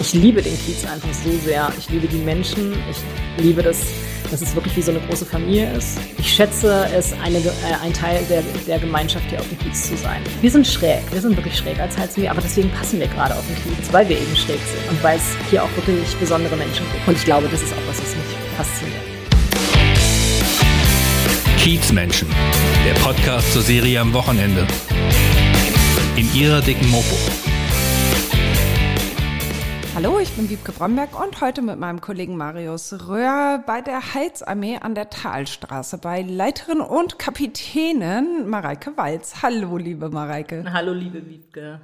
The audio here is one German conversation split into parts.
ich liebe den Kiez einfach so sehr. Ich liebe die Menschen. Ich liebe das, dass es wirklich wie so eine große Familie ist. Ich schätze es, eine, äh, ein Teil der, der Gemeinschaft hier auf dem Kiez zu sein. Wir sind schräg. Wir sind wirklich schräg als Heizmir, aber deswegen passen wir gerade auf den Kiez, weil wir eben schräg sind und weil es hier auch wirklich besondere Menschen gibt. Und ich glaube, das ist auch was, was mich fasziniert. Kiezmenschen, der Podcast zur Serie am Wochenende. In ihrer dicken Mopo. Hallo, ich bin Wiebke Bromberg und heute mit meinem Kollegen Marius Röhr bei der Heilsarmee an der Talstraße bei Leiterin und Kapitänin Mareike Walz. Hallo, liebe Mareike. Hallo, liebe Wiebke.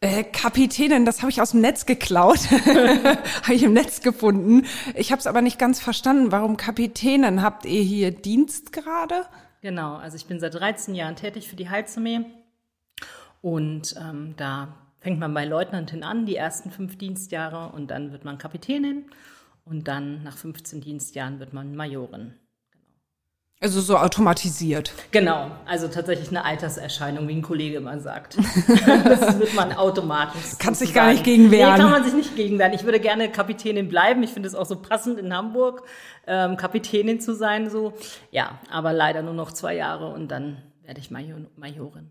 Äh, Kapitänin, das habe ich aus dem Netz geklaut, habe ich im Netz gefunden. Ich habe es aber nicht ganz verstanden. Warum Kapitänin? Habt ihr hier Dienst gerade? Genau, also ich bin seit 13 Jahren tätig für die Heilsarmee und ähm, da fängt man bei Leutnantin an, die ersten fünf Dienstjahre, und dann wird man Kapitänin und dann nach 15 Dienstjahren wird man Majorin. Also so automatisiert. Genau, also tatsächlich eine Alterserscheinung, wie ein Kollege immer sagt. das wird man automatisch. Kannst dich gar nicht gegen wehren. Nee, kann man sich nicht gegen wehren. Ich würde gerne Kapitänin bleiben. Ich finde es auch so passend in Hamburg, ähm, Kapitänin zu sein. So, ja, aber leider nur noch zwei Jahre und dann werde ich Majorin.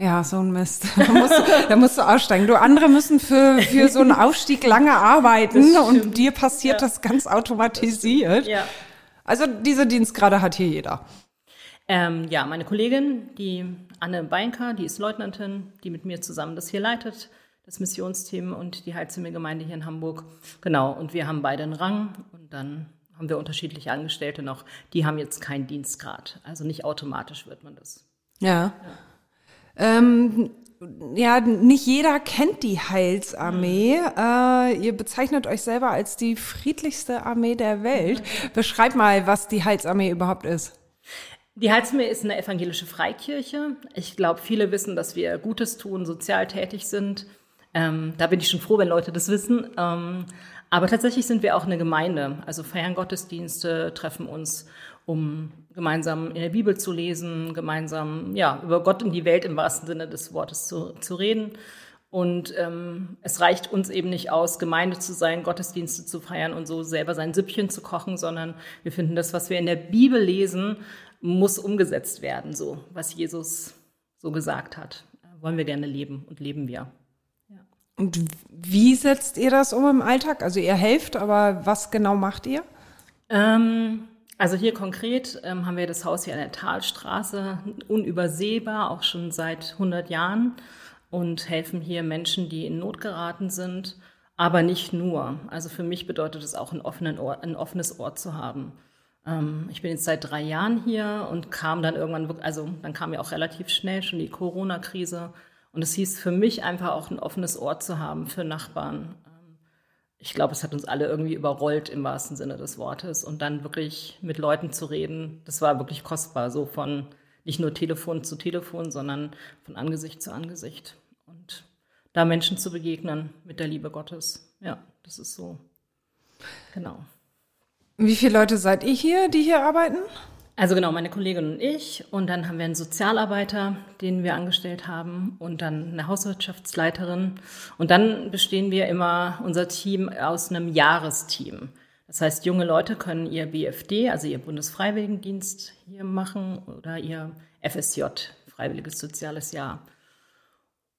Ja, so ein Mist. Da musst, du, da musst du aussteigen. Du, andere müssen für, für so einen Aufstieg lange arbeiten und dir passiert ja. das ganz automatisiert. Ja. Also diese Dienstgrade hat hier jeder. Ähm, ja, meine Kollegin, die Anne Beinker, die ist Leutnantin, die mit mir zusammen das hier leitet, das Missionsteam und die Heilzimmergemeinde hier in Hamburg. Genau, und wir haben beide einen Rang und dann haben wir unterschiedliche Angestellte noch. Die haben jetzt keinen Dienstgrad. Also nicht automatisch wird man das. ja. ja. Ähm, ja, nicht jeder kennt die Heilsarmee. Mhm. Äh, ihr bezeichnet euch selber als die friedlichste Armee der Welt. Mhm. Beschreib mal, was die Heilsarmee überhaupt ist. Die Heilsarmee ist eine evangelische Freikirche. Ich glaube, viele wissen, dass wir Gutes tun, sozial tätig sind. Ähm, da bin ich schon froh, wenn Leute das wissen. Ähm, aber tatsächlich sind wir auch eine Gemeinde. Also feiern Gottesdienste, treffen uns um gemeinsam in der Bibel zu lesen, gemeinsam ja, über Gott und die Welt im wahrsten Sinne des Wortes zu, zu reden. Und ähm, es reicht uns eben nicht aus, Gemeinde zu sein, Gottesdienste zu feiern und so selber sein Süppchen zu kochen, sondern wir finden, das, was wir in der Bibel lesen, muss umgesetzt werden, so was Jesus so gesagt hat. Wollen wir gerne leben und leben wir. Ja. Und wie setzt ihr das um im Alltag? Also ihr helft, aber was genau macht ihr? Ähm, also hier konkret ähm, haben wir das Haus hier an der Talstraße, unübersehbar, auch schon seit 100 Jahren und helfen hier Menschen, die in Not geraten sind, aber nicht nur. Also für mich bedeutet es auch, einen offenen Ort, ein offenes Ort zu haben. Ähm, ich bin jetzt seit drei Jahren hier und kam dann irgendwann, also dann kam ja auch relativ schnell schon die Corona-Krise und es hieß für mich einfach auch ein offenes Ort zu haben für Nachbarn ich glaube, es hat uns alle irgendwie überrollt im wahrsten Sinne des Wortes. Und dann wirklich mit Leuten zu reden, das war wirklich kostbar. So von nicht nur Telefon zu Telefon, sondern von Angesicht zu Angesicht. Und da Menschen zu begegnen mit der Liebe Gottes. Ja, das ist so. Genau. Wie viele Leute seid ihr hier, die hier arbeiten? Also genau, meine Kollegin und ich. Und dann haben wir einen Sozialarbeiter, den wir angestellt haben. Und dann eine Hauswirtschaftsleiterin. Und dann bestehen wir immer, unser Team, aus einem Jahresteam. Das heißt, junge Leute können ihr BFD, also ihr Bundesfreiwilligendienst hier machen oder ihr FSJ, Freiwilliges Soziales Jahr.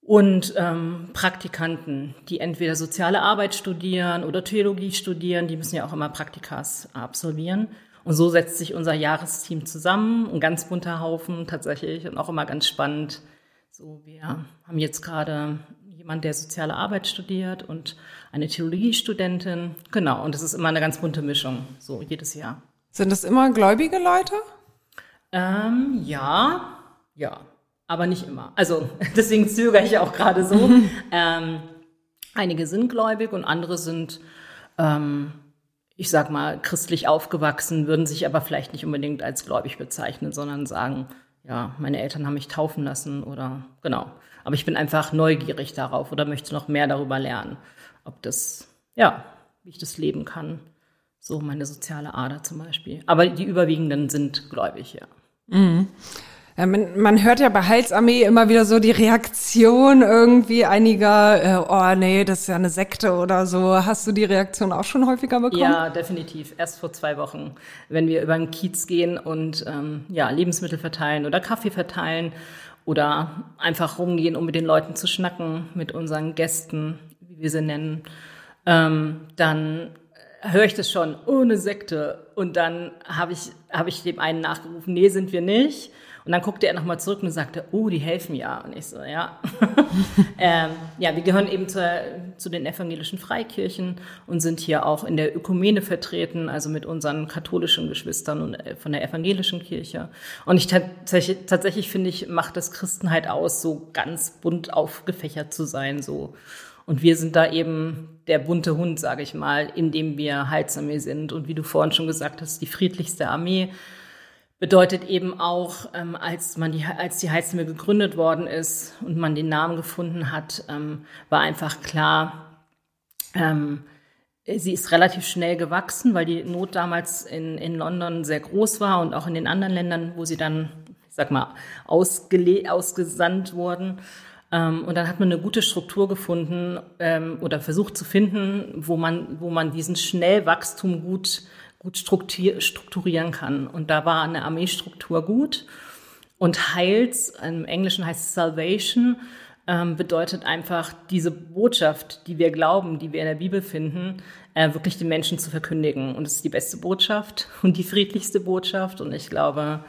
Und ähm, Praktikanten, die entweder soziale Arbeit studieren oder Theologie studieren, die müssen ja auch immer Praktikas absolvieren. Und so setzt sich unser Jahresteam zusammen, ein ganz bunter Haufen tatsächlich und auch immer ganz spannend. So, wir haben jetzt gerade jemand, der soziale Arbeit studiert und eine Theologiestudentin. Genau, und das ist immer eine ganz bunte Mischung, so jedes Jahr. Sind das immer gläubige Leute? Ähm, ja, ja, aber nicht immer. Also deswegen zögere ich auch gerade so. ähm, einige sind gläubig und andere sind ähm, ich sag mal, christlich aufgewachsen, würden sich aber vielleicht nicht unbedingt als gläubig bezeichnen, sondern sagen, ja, meine Eltern haben mich taufen lassen oder genau. Aber ich bin einfach neugierig darauf oder möchte noch mehr darüber lernen, ob das, ja, wie ich das leben kann. So meine soziale Ader zum Beispiel. Aber die überwiegenden sind gläubig, ja. Mhm. Ja, man, man, hört ja bei Heilsarmee immer wieder so die Reaktion irgendwie einiger, äh, oh nee, das ist ja eine Sekte oder so. Hast du die Reaktion auch schon häufiger bekommen? Ja, definitiv. Erst vor zwei Wochen, wenn wir über den Kiez gehen und ähm, ja, Lebensmittel verteilen oder Kaffee verteilen oder einfach rumgehen, um mit den Leuten zu schnacken, mit unseren Gästen, wie wir sie nennen, ähm, dann höre ich das schon, ohne Sekte. Und dann habe ich, hab ich dem einen nachgerufen, nee, sind wir nicht. Und dann guckte er nochmal zurück und sagte, oh, die helfen ja. Und ich so, ja. ähm, ja, wir gehören eben zur, zu den evangelischen Freikirchen und sind hier auch in der Ökumene vertreten, also mit unseren katholischen Geschwistern und äh, von der evangelischen Kirche. Und ich tatsächlich, tatsächlich finde ich, macht das Christenheit aus, so ganz bunt aufgefächert zu sein, so. Und wir sind da eben der bunte Hund, sage ich mal, in dem wir Heilsarmee sind. Und wie du vorhin schon gesagt hast, die friedlichste Armee bedeutet eben auch, ähm, als man die, als die Heilsarmee gegründet worden ist und man den Namen gefunden hat, ähm, war einfach klar, ähm, sie ist relativ schnell gewachsen, weil die Not damals in, in London sehr groß war und auch in den anderen Ländern, wo sie dann, ich sag mal, ausgele ausgesandt wurden. Ähm, und dann hat man eine gute Struktur gefunden ähm, oder versucht zu finden, wo man, wo man diesen Schnellwachstum gut, gut strukturieren kann. Und da war eine Armeestruktur gut. Und Heils, im Englischen heißt es Salvation, ähm, bedeutet einfach diese Botschaft, die wir glauben, die wir in der Bibel finden, äh, wirklich den Menschen zu verkündigen. Und es ist die beste Botschaft und die friedlichste Botschaft. Und ich glaube,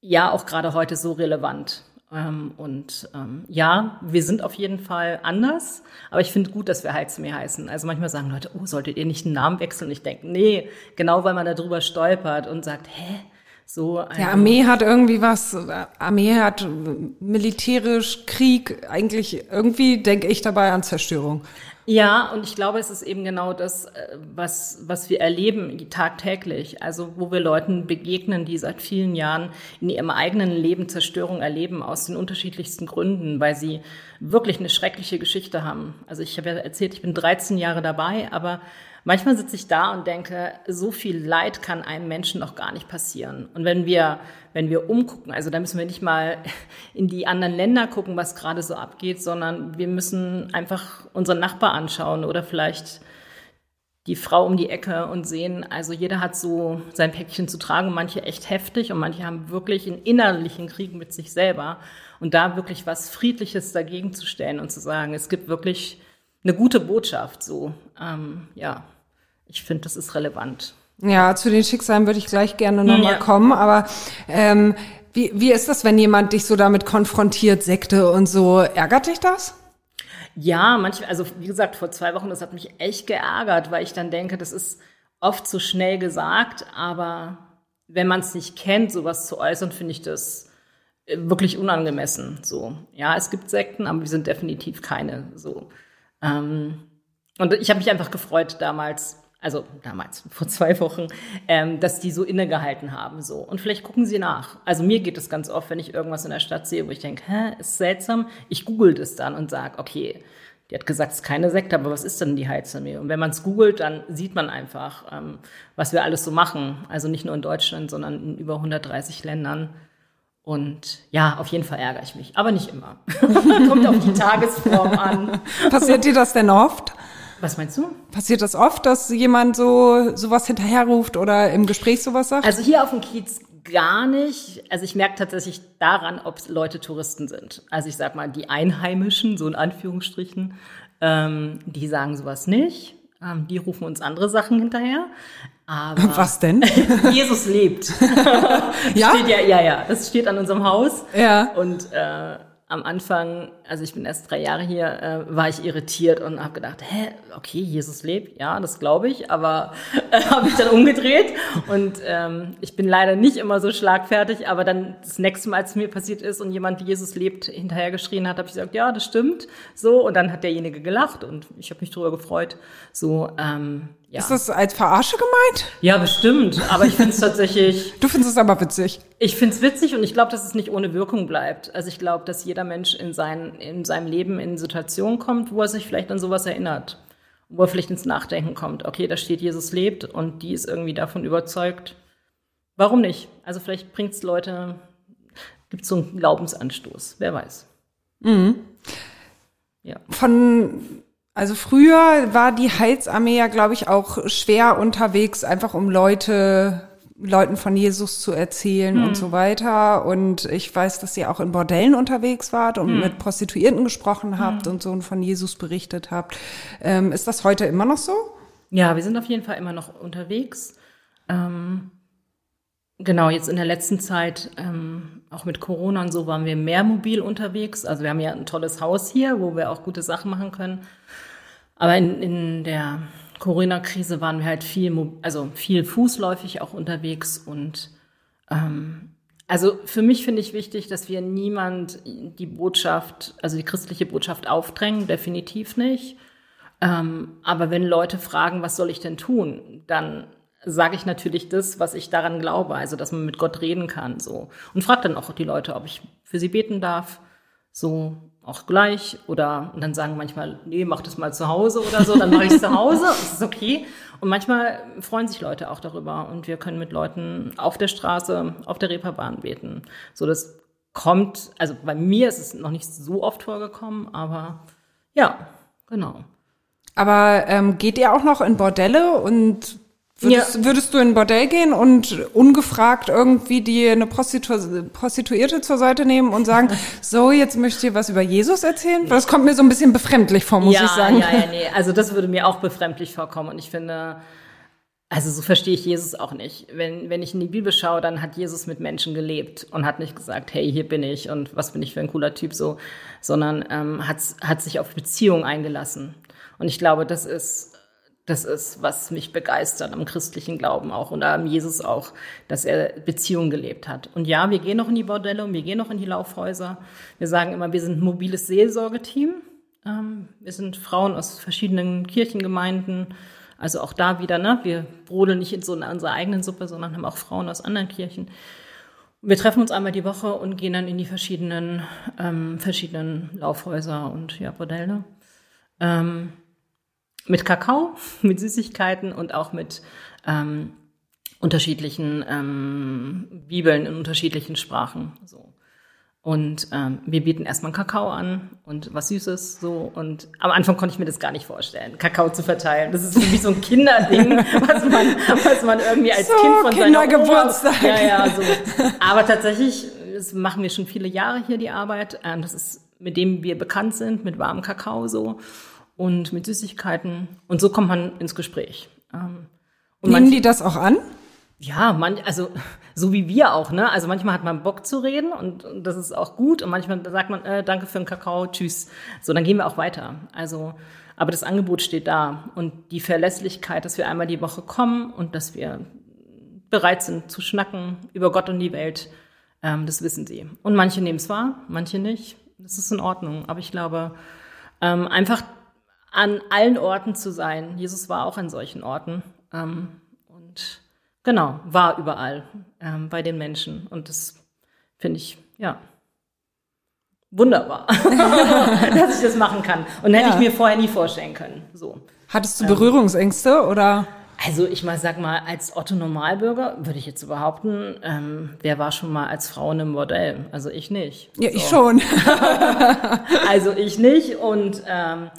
ja, auch gerade heute so relevant. Ähm, und ähm, ja, wir sind auf jeden Fall anders, aber ich finde gut, dass wir Heizmeer heißen. Also manchmal sagen Leute, oh, solltet ihr nicht einen Namen wechseln? Und ich denke, nee, genau weil man darüber stolpert und sagt, hä? So ja, Armee hat irgendwie was, Armee hat militärisch, Krieg, eigentlich irgendwie denke ich dabei an Zerstörung. Ja, und ich glaube, es ist eben genau das, äh, was, was wir erleben tagtäglich. Also, wo wir Leuten begegnen, die seit vielen Jahren in ihrem eigenen Leben Zerstörung erleben, aus den unterschiedlichsten Gründen, weil sie wirklich eine schreckliche Geschichte haben. Also, ich habe ja erzählt, ich bin 13 Jahre dabei, aber manchmal sitze ich da und denke, so viel Leid kann einem Menschen noch gar nicht passieren. Und wenn wir, wenn wir umgucken, also da müssen wir nicht mal in die anderen Länder gucken, was gerade so abgeht, sondern wir müssen einfach unseren Nachbar anschauen oder vielleicht die Frau um die Ecke und sehen, also jeder hat so sein Päckchen zu tragen, manche echt heftig und manche haben wirklich einen innerlichen Krieg mit sich selber. Und da wirklich was Friedliches dagegen zu stellen und zu sagen, es gibt wirklich eine gute Botschaft. So, ähm, ja, ich finde, das ist relevant. Ja, zu den Schicksalen würde ich gleich gerne nochmal ja. kommen, aber ähm, wie, wie ist das, wenn jemand dich so damit konfrontiert, Sekte und so? Ärgert dich das? Ja, manchmal, also wie gesagt, vor zwei Wochen, das hat mich echt geärgert, weil ich dann denke, das ist oft zu schnell gesagt, aber wenn man es nicht kennt, sowas zu äußern, finde ich das äh, wirklich unangemessen. So, ja, es gibt Sekten, aber wir sind definitiv keine. So, ähm, und ich habe mich einfach gefreut damals, also damals, vor zwei Wochen, ähm, dass die so innegehalten haben. so. Und vielleicht gucken sie nach. Also mir geht es ganz oft, wenn ich irgendwas in der Stadt sehe, wo ich denke, hä, ist seltsam. Ich google das dann und sage, okay, die hat gesagt, es ist keine Sekte, aber was ist denn die Heilsarmee? Und wenn man es googelt, dann sieht man einfach, ähm, was wir alles so machen. Also nicht nur in Deutschland, sondern in über 130 Ländern. Und ja, auf jeden Fall ärgere ich mich, aber nicht immer. Kommt auf die Tagesform an. Passiert dir das denn oft? Was meinst du? Passiert das oft, dass jemand so sowas hinterherruft oder im Gespräch sowas sagt? Also hier auf dem Kiez gar nicht. Also ich merke tatsächlich daran, ob Leute Touristen sind. Also ich sag mal, die Einheimischen, so in Anführungsstrichen, ähm, die sagen sowas nicht. Ähm, die rufen uns andere Sachen hinterher. Aber Was denn? Jesus lebt. ja? Steht ja? Ja, ja. Das steht an unserem Haus. Ja. Und äh, am Anfang, also ich bin erst drei Jahre hier, äh, war ich irritiert und habe gedacht, hä, okay, Jesus lebt, ja, das glaube ich, aber äh, habe ich dann umgedreht und ähm, ich bin leider nicht immer so schlagfertig, aber dann das nächste Mal, als es mir passiert ist und jemand Jesus lebt hinterher geschrien hat, habe ich gesagt, ja, das stimmt, so und dann hat derjenige gelacht und ich habe mich darüber gefreut, so ähm, ja. Ist das als Verarsche gemeint? Ja, bestimmt. Aber ich finde es tatsächlich. Du findest es aber witzig. Ich finde es witzig und ich glaube, dass es nicht ohne Wirkung bleibt. Also ich glaube, dass jeder Mensch in, sein, in seinem Leben in Situationen kommt, wo er sich vielleicht an sowas erinnert. Wo er vielleicht ins Nachdenken kommt. Okay, da steht, Jesus lebt und die ist irgendwie davon überzeugt. Warum nicht? Also vielleicht bringt es Leute gibt es so einen Glaubensanstoß, wer weiß. Ja. Von, also früher war die Heilsarmee ja, glaube ich, auch schwer unterwegs, einfach um Leute, Leuten von Jesus zu erzählen hm. und so weiter. Und ich weiß, dass ihr auch in Bordellen unterwegs wart und hm. mit Prostituierten gesprochen habt hm. und so und von Jesus berichtet habt. Ähm, ist das heute immer noch so? Ja, wir sind auf jeden Fall immer noch unterwegs. Ähm, genau, jetzt in der letzten Zeit ähm, auch mit Corona und so waren wir mehr mobil unterwegs. Also wir haben ja ein tolles Haus hier, wo wir auch gute Sachen machen können. Aber in, in der Corona-Krise waren wir halt viel, also viel fußläufig auch unterwegs und ähm, also für mich finde ich wichtig, dass wir niemand die Botschaft, also die christliche Botschaft aufdrängen, definitiv nicht. Ähm, aber wenn Leute fragen, was soll ich denn tun, dann sage ich natürlich das, was ich daran glaube, also dass man mit Gott reden kann, so und frage dann auch die Leute, ob ich für sie beten darf, so auch gleich oder und dann sagen manchmal, nee, mach das mal zu Hause oder so, dann mache ich es zu Hause, das ist okay. Und manchmal freuen sich Leute auch darüber und wir können mit Leuten auf der Straße, auf der Reeperbahn beten. So das kommt, also bei mir ist es noch nicht so oft vorgekommen, aber ja, genau. Aber ähm, geht ihr auch noch in Bordelle und Würdest, ja. würdest du in ein Bordell gehen und ungefragt irgendwie dir eine Prostitu Prostituierte zur Seite nehmen und sagen, so, jetzt möchte ich dir was über Jesus erzählen? Weil das kommt mir so ein bisschen befremdlich vor, muss ja, ich sagen. Ja, ja, nee. Also das würde mir auch befremdlich vorkommen. Und ich finde, also so verstehe ich Jesus auch nicht. Wenn, wenn ich in die Bibel schaue, dann hat Jesus mit Menschen gelebt und hat nicht gesagt, hey, hier bin ich und was bin ich für ein cooler Typ so, sondern ähm, hat, hat sich auf Beziehungen eingelassen. Und ich glaube, das ist das ist, was mich begeistert am christlichen Glauben auch und am Jesus auch, dass er Beziehungen gelebt hat. Und ja, wir gehen noch in die Bordelle und wir gehen noch in die Laufhäuser. Wir sagen immer, wir sind ein mobiles Seelsorgeteam. Ähm, wir sind Frauen aus verschiedenen Kirchengemeinden. Also auch da wieder, ne? Wir brodeln nicht in so unserer eigenen Suppe, sondern haben auch Frauen aus anderen Kirchen. Wir treffen uns einmal die Woche und gehen dann in die verschiedenen, ähm, verschiedenen Laufhäuser und ja, Bordelle. Ähm, mit Kakao, mit Süßigkeiten und auch mit ähm, unterschiedlichen ähm, Bibeln in unterschiedlichen Sprachen. So. Und ähm, wir bieten erstmal Kakao an und was Süßes so. Und am Anfang konnte ich mir das gar nicht vorstellen, Kakao zu verteilen. Das ist für mich so ein Kinderding, was man, was man irgendwie als so, Kind von seiner Kindergeburtstag. Ja, ja, so. Aber tatsächlich, das machen wir schon viele Jahre hier die Arbeit. Ähm, das ist mit dem wir bekannt sind, mit warmem Kakao so und mit Süßigkeiten. Und so kommt man ins Gespräch. Ähm, und Nehmen die das auch an? Ja, man, also so wie wir auch, ne? Also manchmal hat man Bock zu reden und, und das ist auch gut. Und manchmal sagt man, äh, danke für den Kakao, tschüss. So, dann gehen wir auch weiter. Also, aber das Angebot steht da und die Verlässlichkeit, dass wir einmal die Woche kommen und dass wir bereit sind zu schnacken über Gott und die Welt, ähm, das wissen sie. Und manche nehmen es wahr, manche nicht. Das ist in Ordnung. Aber ich glaube, ähm, einfach an allen Orten zu sein. Jesus war auch an solchen Orten. Ähm, und genau, war überall ähm, bei den Menschen. Und das finde ich, ja, wunderbar, dass ich das machen kann. Und hätte ja. ich mir vorher nie vorstellen können. So. Hattest du Berührungsängste oder? Also ich mal sag mal, als Otto Normalbürger würde ich jetzt behaupten, ähm, wer war schon mal als Frau in einem Bordell? Also ich nicht. Ja, so. ich schon. also ich nicht und ähm,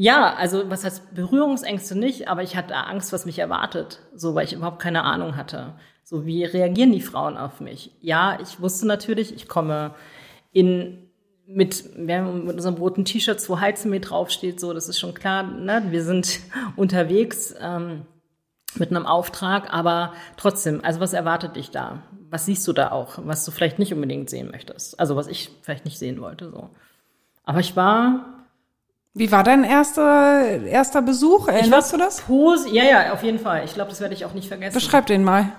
ja, also was heißt Berührungsängste nicht, aber ich hatte Angst, was mich erwartet, so weil ich überhaupt keine Ahnung hatte. So wie reagieren die Frauen auf mich? Ja, ich wusste natürlich, ich komme in mit, mit unserem roten T-Shirt, wo Heizmehl draufsteht, so, das ist schon klar, ne? wir sind unterwegs ähm, mit einem Auftrag, aber trotzdem, also was erwartet dich da? Was siehst du da auch, was du vielleicht nicht unbedingt sehen möchtest? Also was ich vielleicht nicht sehen wollte, so. Aber ich war wie war dein erster, erster Besuch? Erinnerst du das? Pose, ja, ja, auf jeden Fall. Ich glaube, das werde ich auch nicht vergessen. Beschreib den mal.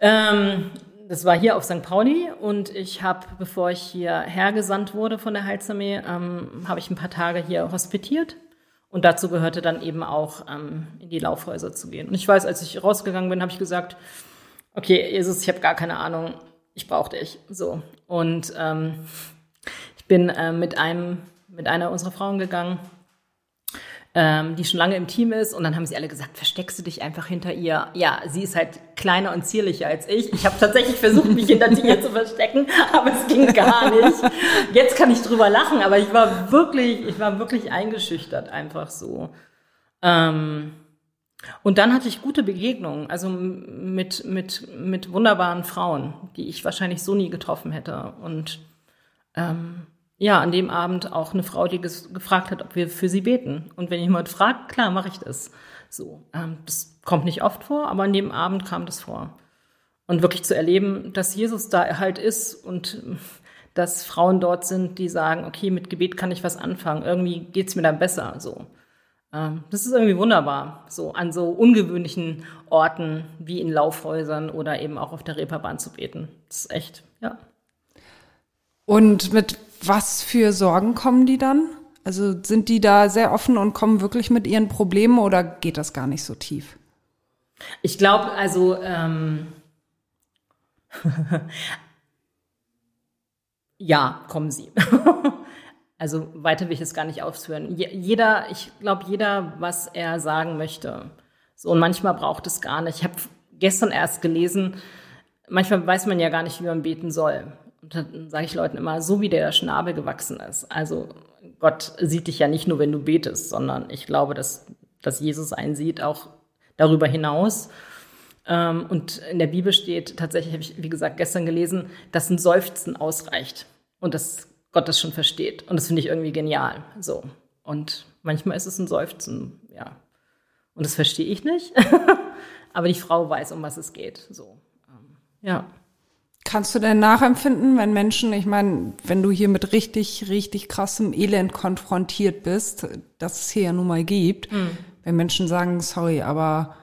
Ähm, das war hier auf St. Pauli und ich habe, bevor ich hier hergesandt wurde von der Heilsarmee, ähm, habe ich ein paar Tage hier hospitiert. Und dazu gehörte dann eben auch, ähm, in die Laufhäuser zu gehen. Und ich weiß, als ich rausgegangen bin, habe ich gesagt, okay, Jesus, ich habe gar keine Ahnung, ich brauche dich. So. Und ähm, ich bin äh, mit einem mit einer unserer Frauen gegangen ähm, die schon lange im Team ist. Und dann haben sie alle gesagt, versteckst du dich einfach hinter ihr. Ja, sie ist halt kleiner und zierlicher als ich. Ich habe tatsächlich versucht, mich hinter dir zu verstecken, aber es ging gar nicht. Jetzt kann ich drüber lachen, aber ich war wirklich, ich war wirklich eingeschüchtert, einfach so. Ähm, und dann hatte ich gute Begegnungen, also mit, mit, mit wunderbaren Frauen, die ich wahrscheinlich so nie getroffen hätte. Und ähm, ja, an dem Abend auch eine Frau, die gefragt hat, ob wir für sie beten. Und wenn jemand fragt, klar, mache ich das. So, ähm, das kommt nicht oft vor, aber an dem Abend kam das vor. Und wirklich zu erleben, dass Jesus da halt ist und dass Frauen dort sind, die sagen, okay, mit Gebet kann ich was anfangen. Irgendwie geht's mir dann besser. So, ähm, das ist irgendwie wunderbar. So an so ungewöhnlichen Orten wie in Laufhäusern oder eben auch auf der Reeperbahn zu beten. Das ist echt, ja. Und mit was für Sorgen kommen die dann? Also sind die da sehr offen und kommen wirklich mit ihren Problemen oder geht das gar nicht so tief? Ich glaube, also ähm, ja, kommen sie. also weiter will ich es gar nicht ausführen. jeder, ich glaube, jeder, was er sagen möchte. So und manchmal braucht es gar nicht. Ich habe gestern erst gelesen. Manchmal weiß man ja gar nicht, wie man beten soll. Und dann sage ich Leuten immer, so wie der Schnabel gewachsen ist. Also Gott sieht dich ja nicht nur, wenn du betest, sondern ich glaube, dass, dass Jesus einen sieht, auch darüber hinaus. Ähm, und in der Bibel steht, tatsächlich habe ich, wie gesagt, gestern gelesen, dass ein Seufzen ausreicht und dass Gott das schon versteht. Und das finde ich irgendwie genial. So. Und manchmal ist es ein Seufzen, ja. Und das verstehe ich nicht. Aber die Frau weiß, um was es geht. So. Ähm, ja. Kannst du denn nachempfinden, wenn Menschen, ich meine, wenn du hier mit richtig, richtig krassem Elend konfrontiert bist, das es hier ja nun mal gibt, mhm. wenn Menschen sagen, sorry, aber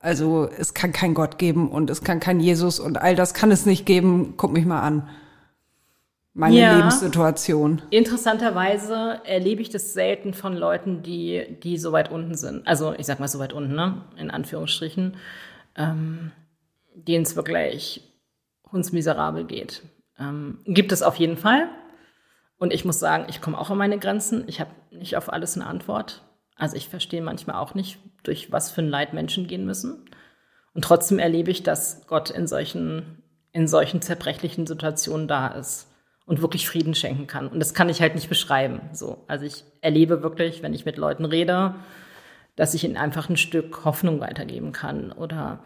also es kann kein Gott geben und es kann kein Jesus und all das kann es nicht geben, guck mich mal an. Meine ja. Lebenssituation. Interessanterweise erlebe ich das selten von Leuten, die, die so weit unten sind. Also ich sag mal so weit unten, ne? In Anführungsstrichen. Ähm, denen es wirklich hundsmiserabel geht. Ähm, gibt es auf jeden Fall. Und ich muss sagen, ich komme auch an meine Grenzen. Ich habe nicht auf alles eine Antwort. Also ich verstehe manchmal auch nicht, durch was für ein Leid Menschen gehen müssen. Und trotzdem erlebe ich, dass Gott in solchen, in solchen zerbrechlichen Situationen da ist und wirklich Frieden schenken kann. Und das kann ich halt nicht beschreiben. So. Also ich erlebe wirklich, wenn ich mit Leuten rede, dass ich ihnen einfach ein Stück Hoffnung weitergeben kann oder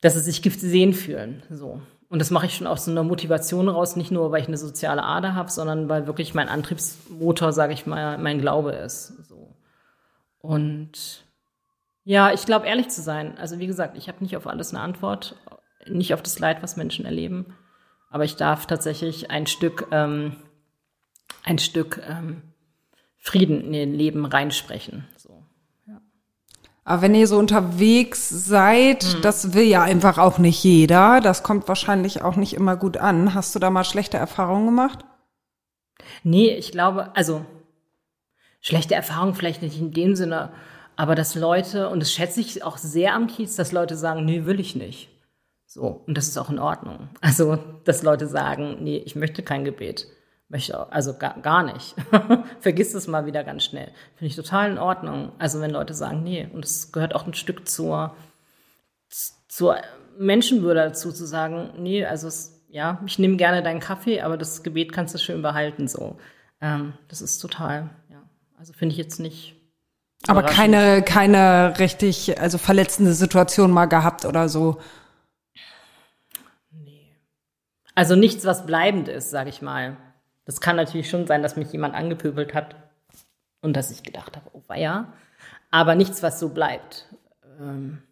dass sie sich gesehen fühlen. So. Und das mache ich schon aus so einer Motivation raus, nicht nur, weil ich eine soziale Ader habe, sondern weil wirklich mein Antriebsmotor, sage ich mal, mein Glaube ist. So. Und ja, ich glaube, ehrlich zu sein. Also wie gesagt, ich habe nicht auf alles eine Antwort, nicht auf das Leid, was Menschen erleben. Aber ich darf tatsächlich ein Stück, ähm, ein Stück ähm, Frieden in ihr Leben reinsprechen. Aber wenn ihr so unterwegs seid, hm. das will ja einfach auch nicht jeder. Das kommt wahrscheinlich auch nicht immer gut an. Hast du da mal schlechte Erfahrungen gemacht? Nee, ich glaube, also schlechte Erfahrungen vielleicht nicht in dem Sinne, aber dass Leute, und das schätze ich auch sehr am Kiez, dass Leute sagen, nee, will ich nicht. So, und das ist auch in Ordnung. Also, dass Leute sagen, nee, ich möchte kein Gebet. Möchte auch, also gar, gar nicht. Vergiss es mal wieder ganz schnell. Finde ich total in Ordnung. Also wenn Leute sagen, nee, und es gehört auch ein Stück zur, zur Menschenwürde dazu, zu sagen, nee, also es, ja, ich nehme gerne deinen Kaffee, aber das Gebet kannst du schön behalten, so. Ähm, das ist total, ja. Also finde ich jetzt nicht. Aber keine, keine richtig, also verletzende Situation mal gehabt oder so. Nee. Also nichts, was bleibend ist, sage ich mal. Das kann natürlich schon sein, dass mich jemand angepöbelt hat und dass ich gedacht habe, oh weia. Aber nichts, was so bleibt. Ähm,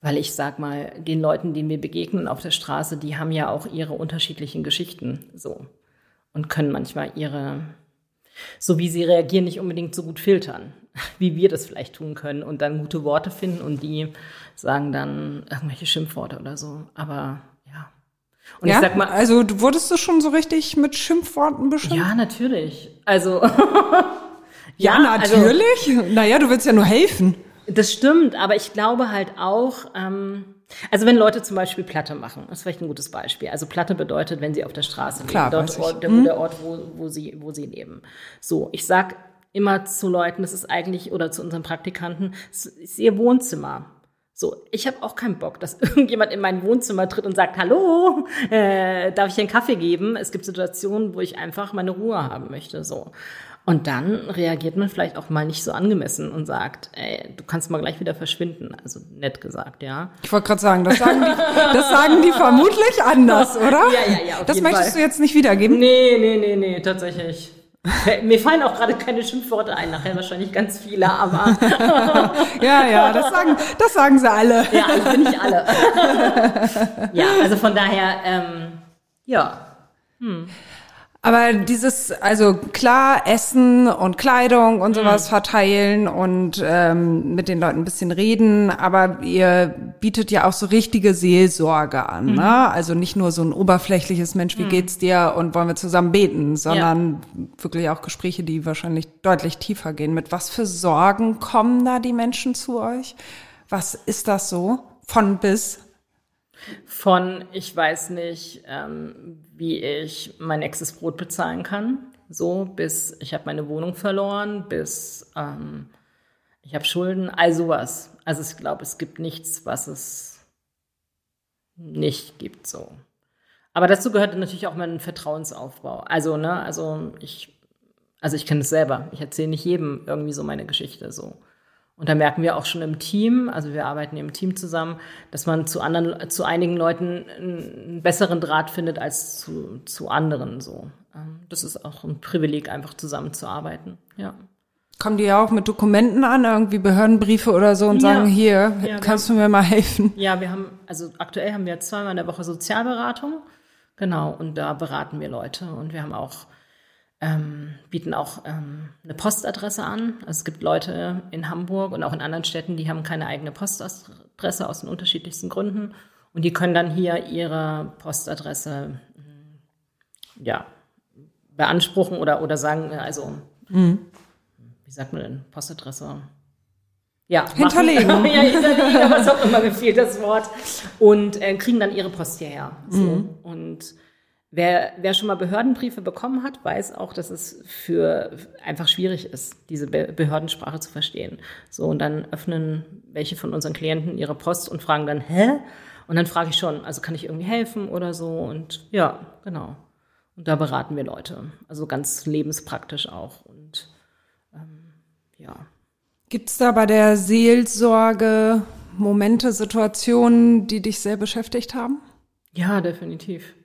weil ich sag mal, den Leuten, die mir begegnen auf der Straße, die haben ja auch ihre unterschiedlichen Geschichten so und können manchmal ihre, so wie sie reagieren, nicht unbedingt so gut filtern, wie wir das vielleicht tun können und dann gute Worte finden und die sagen dann irgendwelche Schimpfworte oder so. Aber und ja? ich sag mal, also wurdest du schon so richtig mit Schimpfworten beschimpft? Ja, natürlich. Also ja, ja, also natürlich. Also, naja, du willst ja nur helfen. Das stimmt, aber ich glaube halt auch, ähm, also wenn Leute zum Beispiel Platte machen, das ist vielleicht ein gutes Beispiel. Also Platte bedeutet, wenn sie auf der Straße Klar, leben, dort Ort, der, hm. der Ort, wo, wo, sie, wo sie leben. So, ich sag immer zu Leuten, das ist eigentlich, oder zu unseren Praktikanten, es ist ihr Wohnzimmer. So, ich habe auch keinen Bock, dass irgendjemand in mein Wohnzimmer tritt und sagt, hallo, äh, darf ich dir einen Kaffee geben? Es gibt Situationen, wo ich einfach meine Ruhe haben möchte. So. Und dann reagiert man vielleicht auch mal nicht so angemessen und sagt, ey, du kannst mal gleich wieder verschwinden. Also nett gesagt, ja. Ich wollte gerade sagen, das sagen, die, das sagen die vermutlich anders, oder? Ja, ja, ja. Das möchtest Fall. du jetzt nicht wiedergeben? Nee, nee, nee, nee, tatsächlich. Mir fallen auch gerade keine Schimpfworte ein, nachher wahrscheinlich ganz viele, aber Ja, ja, das sagen, das sagen sie alle. ja, bin nicht alle. ja, also von daher, ähm, ja. Aber dieses, also klar, Essen und Kleidung und sowas verteilen und ähm, mit den Leuten ein bisschen reden, aber ihr bietet ja auch so richtige Seelsorge an, ne? Also nicht nur so ein oberflächliches Mensch, wie geht's dir und wollen wir zusammen beten, sondern wirklich auch Gespräche, die wahrscheinlich deutlich tiefer gehen. Mit was für Sorgen kommen da die Menschen zu euch? Was ist das so? Von bis? Von, ich weiß nicht, ähm, wie ich mein nächstes Brot bezahlen kann, so bis ich habe meine Wohnung verloren, bis ähm, ich habe Schulden, all sowas. Also ich glaube, es gibt nichts, was es nicht gibt so. Aber dazu gehört natürlich auch mein Vertrauensaufbau. Also, ne, also ich, also ich kenne es selber. Ich erzähle nicht jedem irgendwie so meine Geschichte so. Und da merken wir auch schon im Team, also wir arbeiten im Team zusammen, dass man zu anderen, zu einigen Leuten einen besseren Draht findet als zu, zu anderen so. Ähm, Das ist auch ein Privileg, einfach zusammenzuarbeiten. Ja. Kommen die ja auch mit Dokumenten an, irgendwie Behördenbriefe oder so und Ja. sagen, hier, Ja, kannst du mir mal helfen? Ja, wir haben, also aktuell haben wir zweimal in der Woche Sozialberatung. Genau, und da beraten wir Leute. Und wir haben auch, ähm, bieten auch ähm, eine Postadresse an. Also es gibt Leute in Hamburg und auch in anderen Städten, die haben keine eigene Postadresse aus den unterschiedlichsten Gründen. Und die können dann hier ihre Postadresse mm, ja, beanspruchen oder, oder sagen, also, wie sagt man denn, Postadresse? Ja, Hinterlegen. Ja, hinterlegen, was auch immer, mir fehlt das Wort. Und äh, kriegen dann ihre Post hierher. So. Und wer, wer schon mal Behördenbriefe bekommen hat, weiß auch, dass es für einfach schwierig ist, diese Be Behördensprache zu verstehen. So, und dann öffnen welche von unseren Klienten ihre Post und fragen dann, hä? Und dann frage ich schon, also kann ich irgendwie helfen oder so? Und ja, genau. Und da beraten wir Leute. Also ganz lebenspraktisch auch. Und ähm, ja. Gibt's da bei der Seelsorge Momente, Situationen, die dich sehr beschäftigt haben? Ja, definitiv.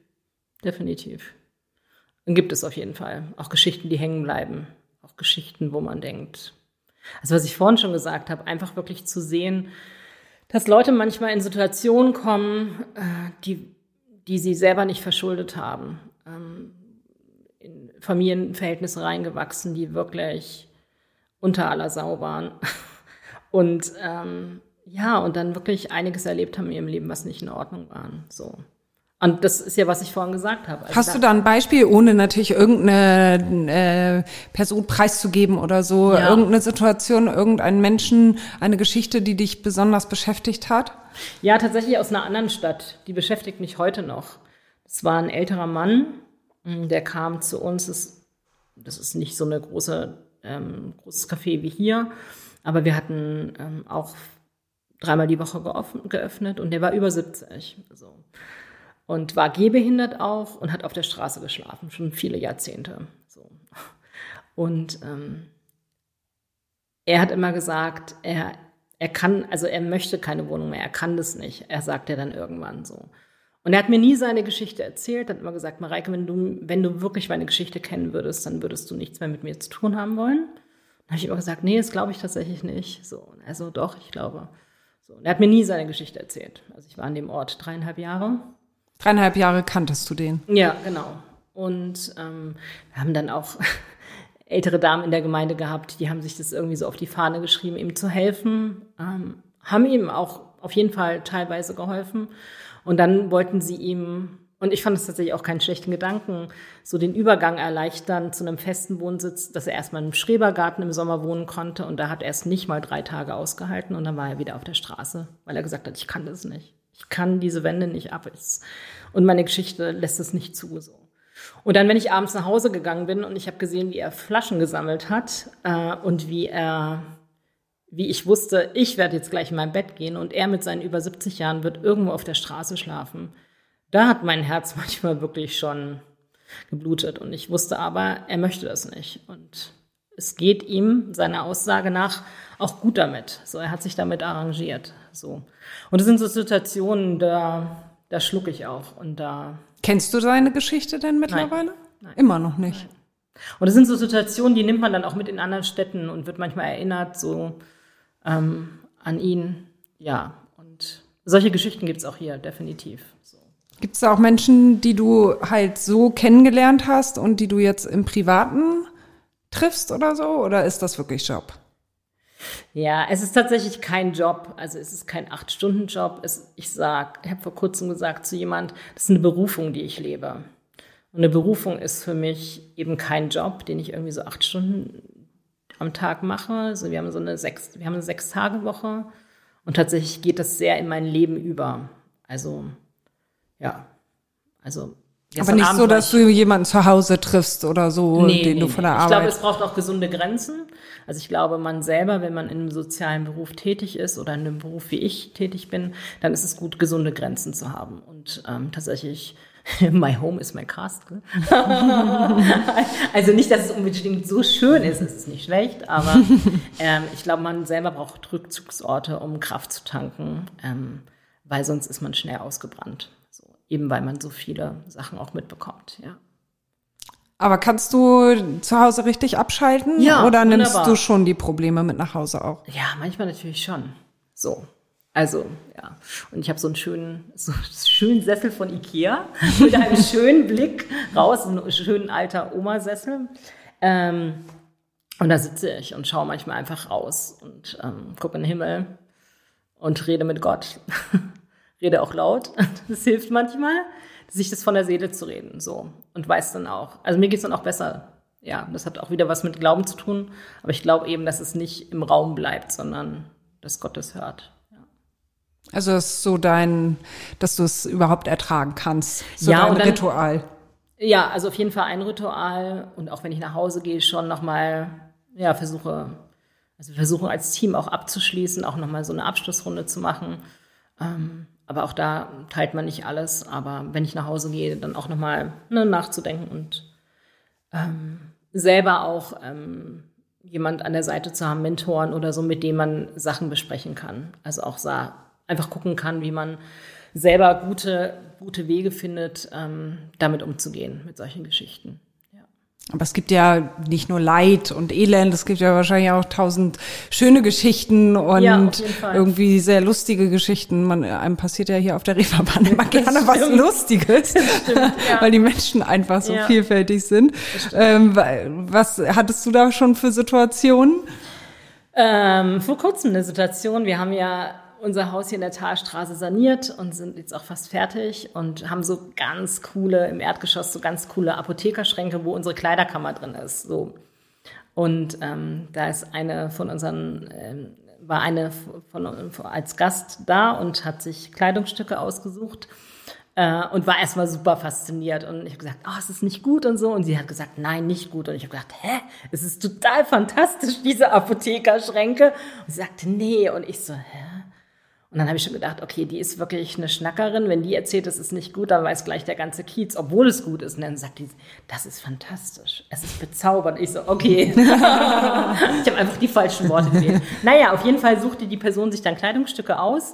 Definitiv. Und gibt es auf jeden Fall. Auch Geschichten, die hängen bleiben. Auch Geschichten, wo man denkt. Also was ich vorhin schon gesagt habe, einfach wirklich zu sehen, dass Leute manchmal in Situationen kommen, äh, die, die sie selber nicht verschuldet haben. Ähm, in Familienverhältnisse reingewachsen, die wirklich unter aller Sau waren. Und ähm, ja, und dann wirklich einiges erlebt haben in ihrem Leben, was nicht in Ordnung war. So. Und das ist ja, was ich vorhin gesagt habe. Also Hast du da ein Beispiel, ohne natürlich irgendeine äh, Person preiszugeben oder so, Ja. irgendeine Situation, irgendeinen Menschen, eine Geschichte, die dich besonders beschäftigt hat? Ja, tatsächlich aus einer anderen Stadt. Die beschäftigt mich heute noch. Das war ein älterer Mann, mh, der kam zu uns. Das, das ist nicht so eine große, ähm, großes Café wie hier, aber wir hatten ähm, auch dreimal die Woche geöffnet und der war über 70. So. Und war gehbehindert auch und hat auf der Straße geschlafen, schon viele Jahrzehnte. So. Und ähm, er hat immer gesagt, er, er kann, also er möchte keine Wohnung mehr, er kann das nicht. Er sagt ja dann irgendwann so. Und er hat mir nie seine Geschichte erzählt, hat immer gesagt, Mareike, wenn du, wenn du wirklich meine Geschichte kennen würdest, dann würdest du nichts mehr mit mir zu tun haben wollen. Dann habe ich immer gesagt, nee, das glaube ich tatsächlich nicht. So, und er so, doch, ich glaube. So, und er hat mir nie seine Geschichte erzählt. Also ich war an dem Ort dreieinhalb Jahre. Dreieinhalb Jahre kanntest du den. Ja, genau. Und ähm, wir haben dann auch ältere Damen in der Gemeinde gehabt, die haben sich das irgendwie so auf die Fahne geschrieben, ihm zu helfen, ähm, haben ihm auch auf jeden Fall teilweise geholfen. Und dann wollten sie ihm, und ich fand es tatsächlich auch keinen schlechten Gedanken, so den Übergang erleichtern zu einem festen Wohnsitz, dass er erstmal im Schrebergarten im Sommer wohnen konnte. Und da hat er es nicht mal drei Tage ausgehalten und dann war er wieder auf der Straße, weil er gesagt hat, ich kann das nicht. Kann diese Wände nicht ab. Und meine Geschichte lässt es nicht zu. So. Und dann, wenn ich abends nach Hause gegangen bin und ich habe gesehen, wie er Flaschen gesammelt hat äh, und wie er, wie ich wusste, ich werde jetzt gleich in mein Bett gehen und er mit seinen über 70 Jahren wird irgendwo auf der Straße schlafen. Da hat mein Herz manchmal wirklich schon geblutet und ich wusste aber, er möchte das nicht und es geht ihm seiner Aussage nach auch gut damit. So, er hat sich damit arrangiert. So. Und das sind so Situationen, da, da schlucke ich auch und da Kennst du seine Geschichte denn mittlerweile? Nein. Nein. Immer noch nicht. Nein. Und das sind so Situationen, die nimmt man dann auch mit in anderen Städten und wird manchmal erinnert so ähm, an ihn. Ja, und solche Geschichten gibt es auch hier, definitiv. So. Gibt es da auch Menschen, die du halt so kennengelernt hast und die du jetzt im Privaten triffst oder so? Oder ist das wirklich Job? Ja, es ist tatsächlich kein Job. Also es ist kein Acht-Stunden-Job. Ich sag, ich habe vor kurzem gesagt zu jemand, das ist eine Berufung, die ich lebe. Und eine Berufung ist für mich eben kein Job, den ich irgendwie so acht Stunden am Tag mache. Also wir haben so eine sechs, wir haben eine Sechs-Tage-Woche und tatsächlich geht das sehr in mein Leben über. Also ja, also aber nicht Abend so, dass du jemanden zu Hause triffst oder so, nee, den nee, du von der nee. Arbeit. Ich glaube, es braucht auch gesunde Grenzen. Also ich glaube, man selber, wenn man in einem sozialen Beruf tätig ist oder in einem Beruf wie ich tätig bin, dann ist es gut, gesunde Grenzen zu haben. Und ähm, tatsächlich, my home is my castle. also nicht, dass es unbedingt so schön ist, es ist nicht schlecht, aber ähm, ich glaube, man selber braucht Rückzugsorte, um Kraft zu tanken, ähm, weil sonst ist man schnell ausgebrannt eben weil man so viele Sachen auch mitbekommt, ja. Aber kannst du zu Hause richtig abschalten? Ja. Oder nimmst wunderbar. du schon die Probleme mit nach Hause auch? Ja, manchmal natürlich schon. So. Also, ja. Und ich habe so einen schönen, so einen schönen Sessel von Ikea mit einem schönen Blick raus, einen schönen alter Oma-Sessel. Ähm, und da sitze ich und schaue manchmal einfach raus und ähm, gucke in den Himmel und rede mit Gott rede auch laut. Das hilft manchmal, sich das von der Seele zu reden. So. Und weiß dann auch. Also mir geht's dann auch besser. Ja, das hat auch wieder was mit Glauben zu tun. Aber ich glaube eben, dass es nicht im Raum bleibt, sondern dass Gott es hört. Ja. Also das ist so dein, dass du es überhaupt ertragen kannst. So ja, dein dann, Ritual. Ja, also auf jeden Fall ein Ritual. Und auch wenn ich nach Hause gehe, schon nochmal, ja, versuche, also wir versuchen als Team auch abzuschließen, auch nochmal so eine Abschlussrunde zu machen. Ähm, aber auch da teilt man nicht alles. Aber wenn ich nach Hause gehe, dann auch nochmal ne, nachzudenken und ähm, selber auch ähm, jemand an der Seite zu haben, Mentoren oder so, mit dem man Sachen besprechen kann. Also auch sah, einfach gucken kann, wie man selber gute, gute Wege findet, ähm, damit umzugehen, mit solchen Geschichten. Aber es gibt ja nicht nur Leid und Elend, es gibt ja wahrscheinlich auch tausend schöne Geschichten und ja, irgendwie sehr lustige Geschichten. Man, einem passiert ja hier auf der Reeperbahn immer gerne was Lustiges, stimmt, ja. weil die Menschen einfach so ja. vielfältig sind. Ähm, was hattest du da schon für Situationen? Ähm, vor kurzem eine Situation. Wir haben ja unser Haus hier in der Talstraße saniert und sind jetzt auch fast fertig und haben so ganz coole, im Erdgeschoss so ganz coole Apothekerschränke, wo unsere Kleiderkammer drin ist. So. Und ähm, da ist eine von unseren, ähm, war eine von, von, als Gast da und hat sich Kleidungsstücke ausgesucht äh, und war erstmal super fasziniert. Und ich habe gesagt, oh, es ist nicht gut und so. Und sie hat gesagt, nein, nicht gut. Und ich habe gesagt, hä, es ist total fantastisch, diese Apothekerschränke. Und sie sagte, nee. Und ich so, hä? Und dann habe ich schon gedacht, okay, die ist wirklich eine Schnackerin. Wenn die erzählt, es ist nicht gut, dann weiß gleich der ganze Kiez, obwohl es gut ist. Und dann sagt die, das ist fantastisch. Es ist bezaubernd. Ich so, okay. ich habe einfach die falschen Worte gewählt. Naja, auf jeden Fall suchte die Person sich dann Kleidungsstücke aus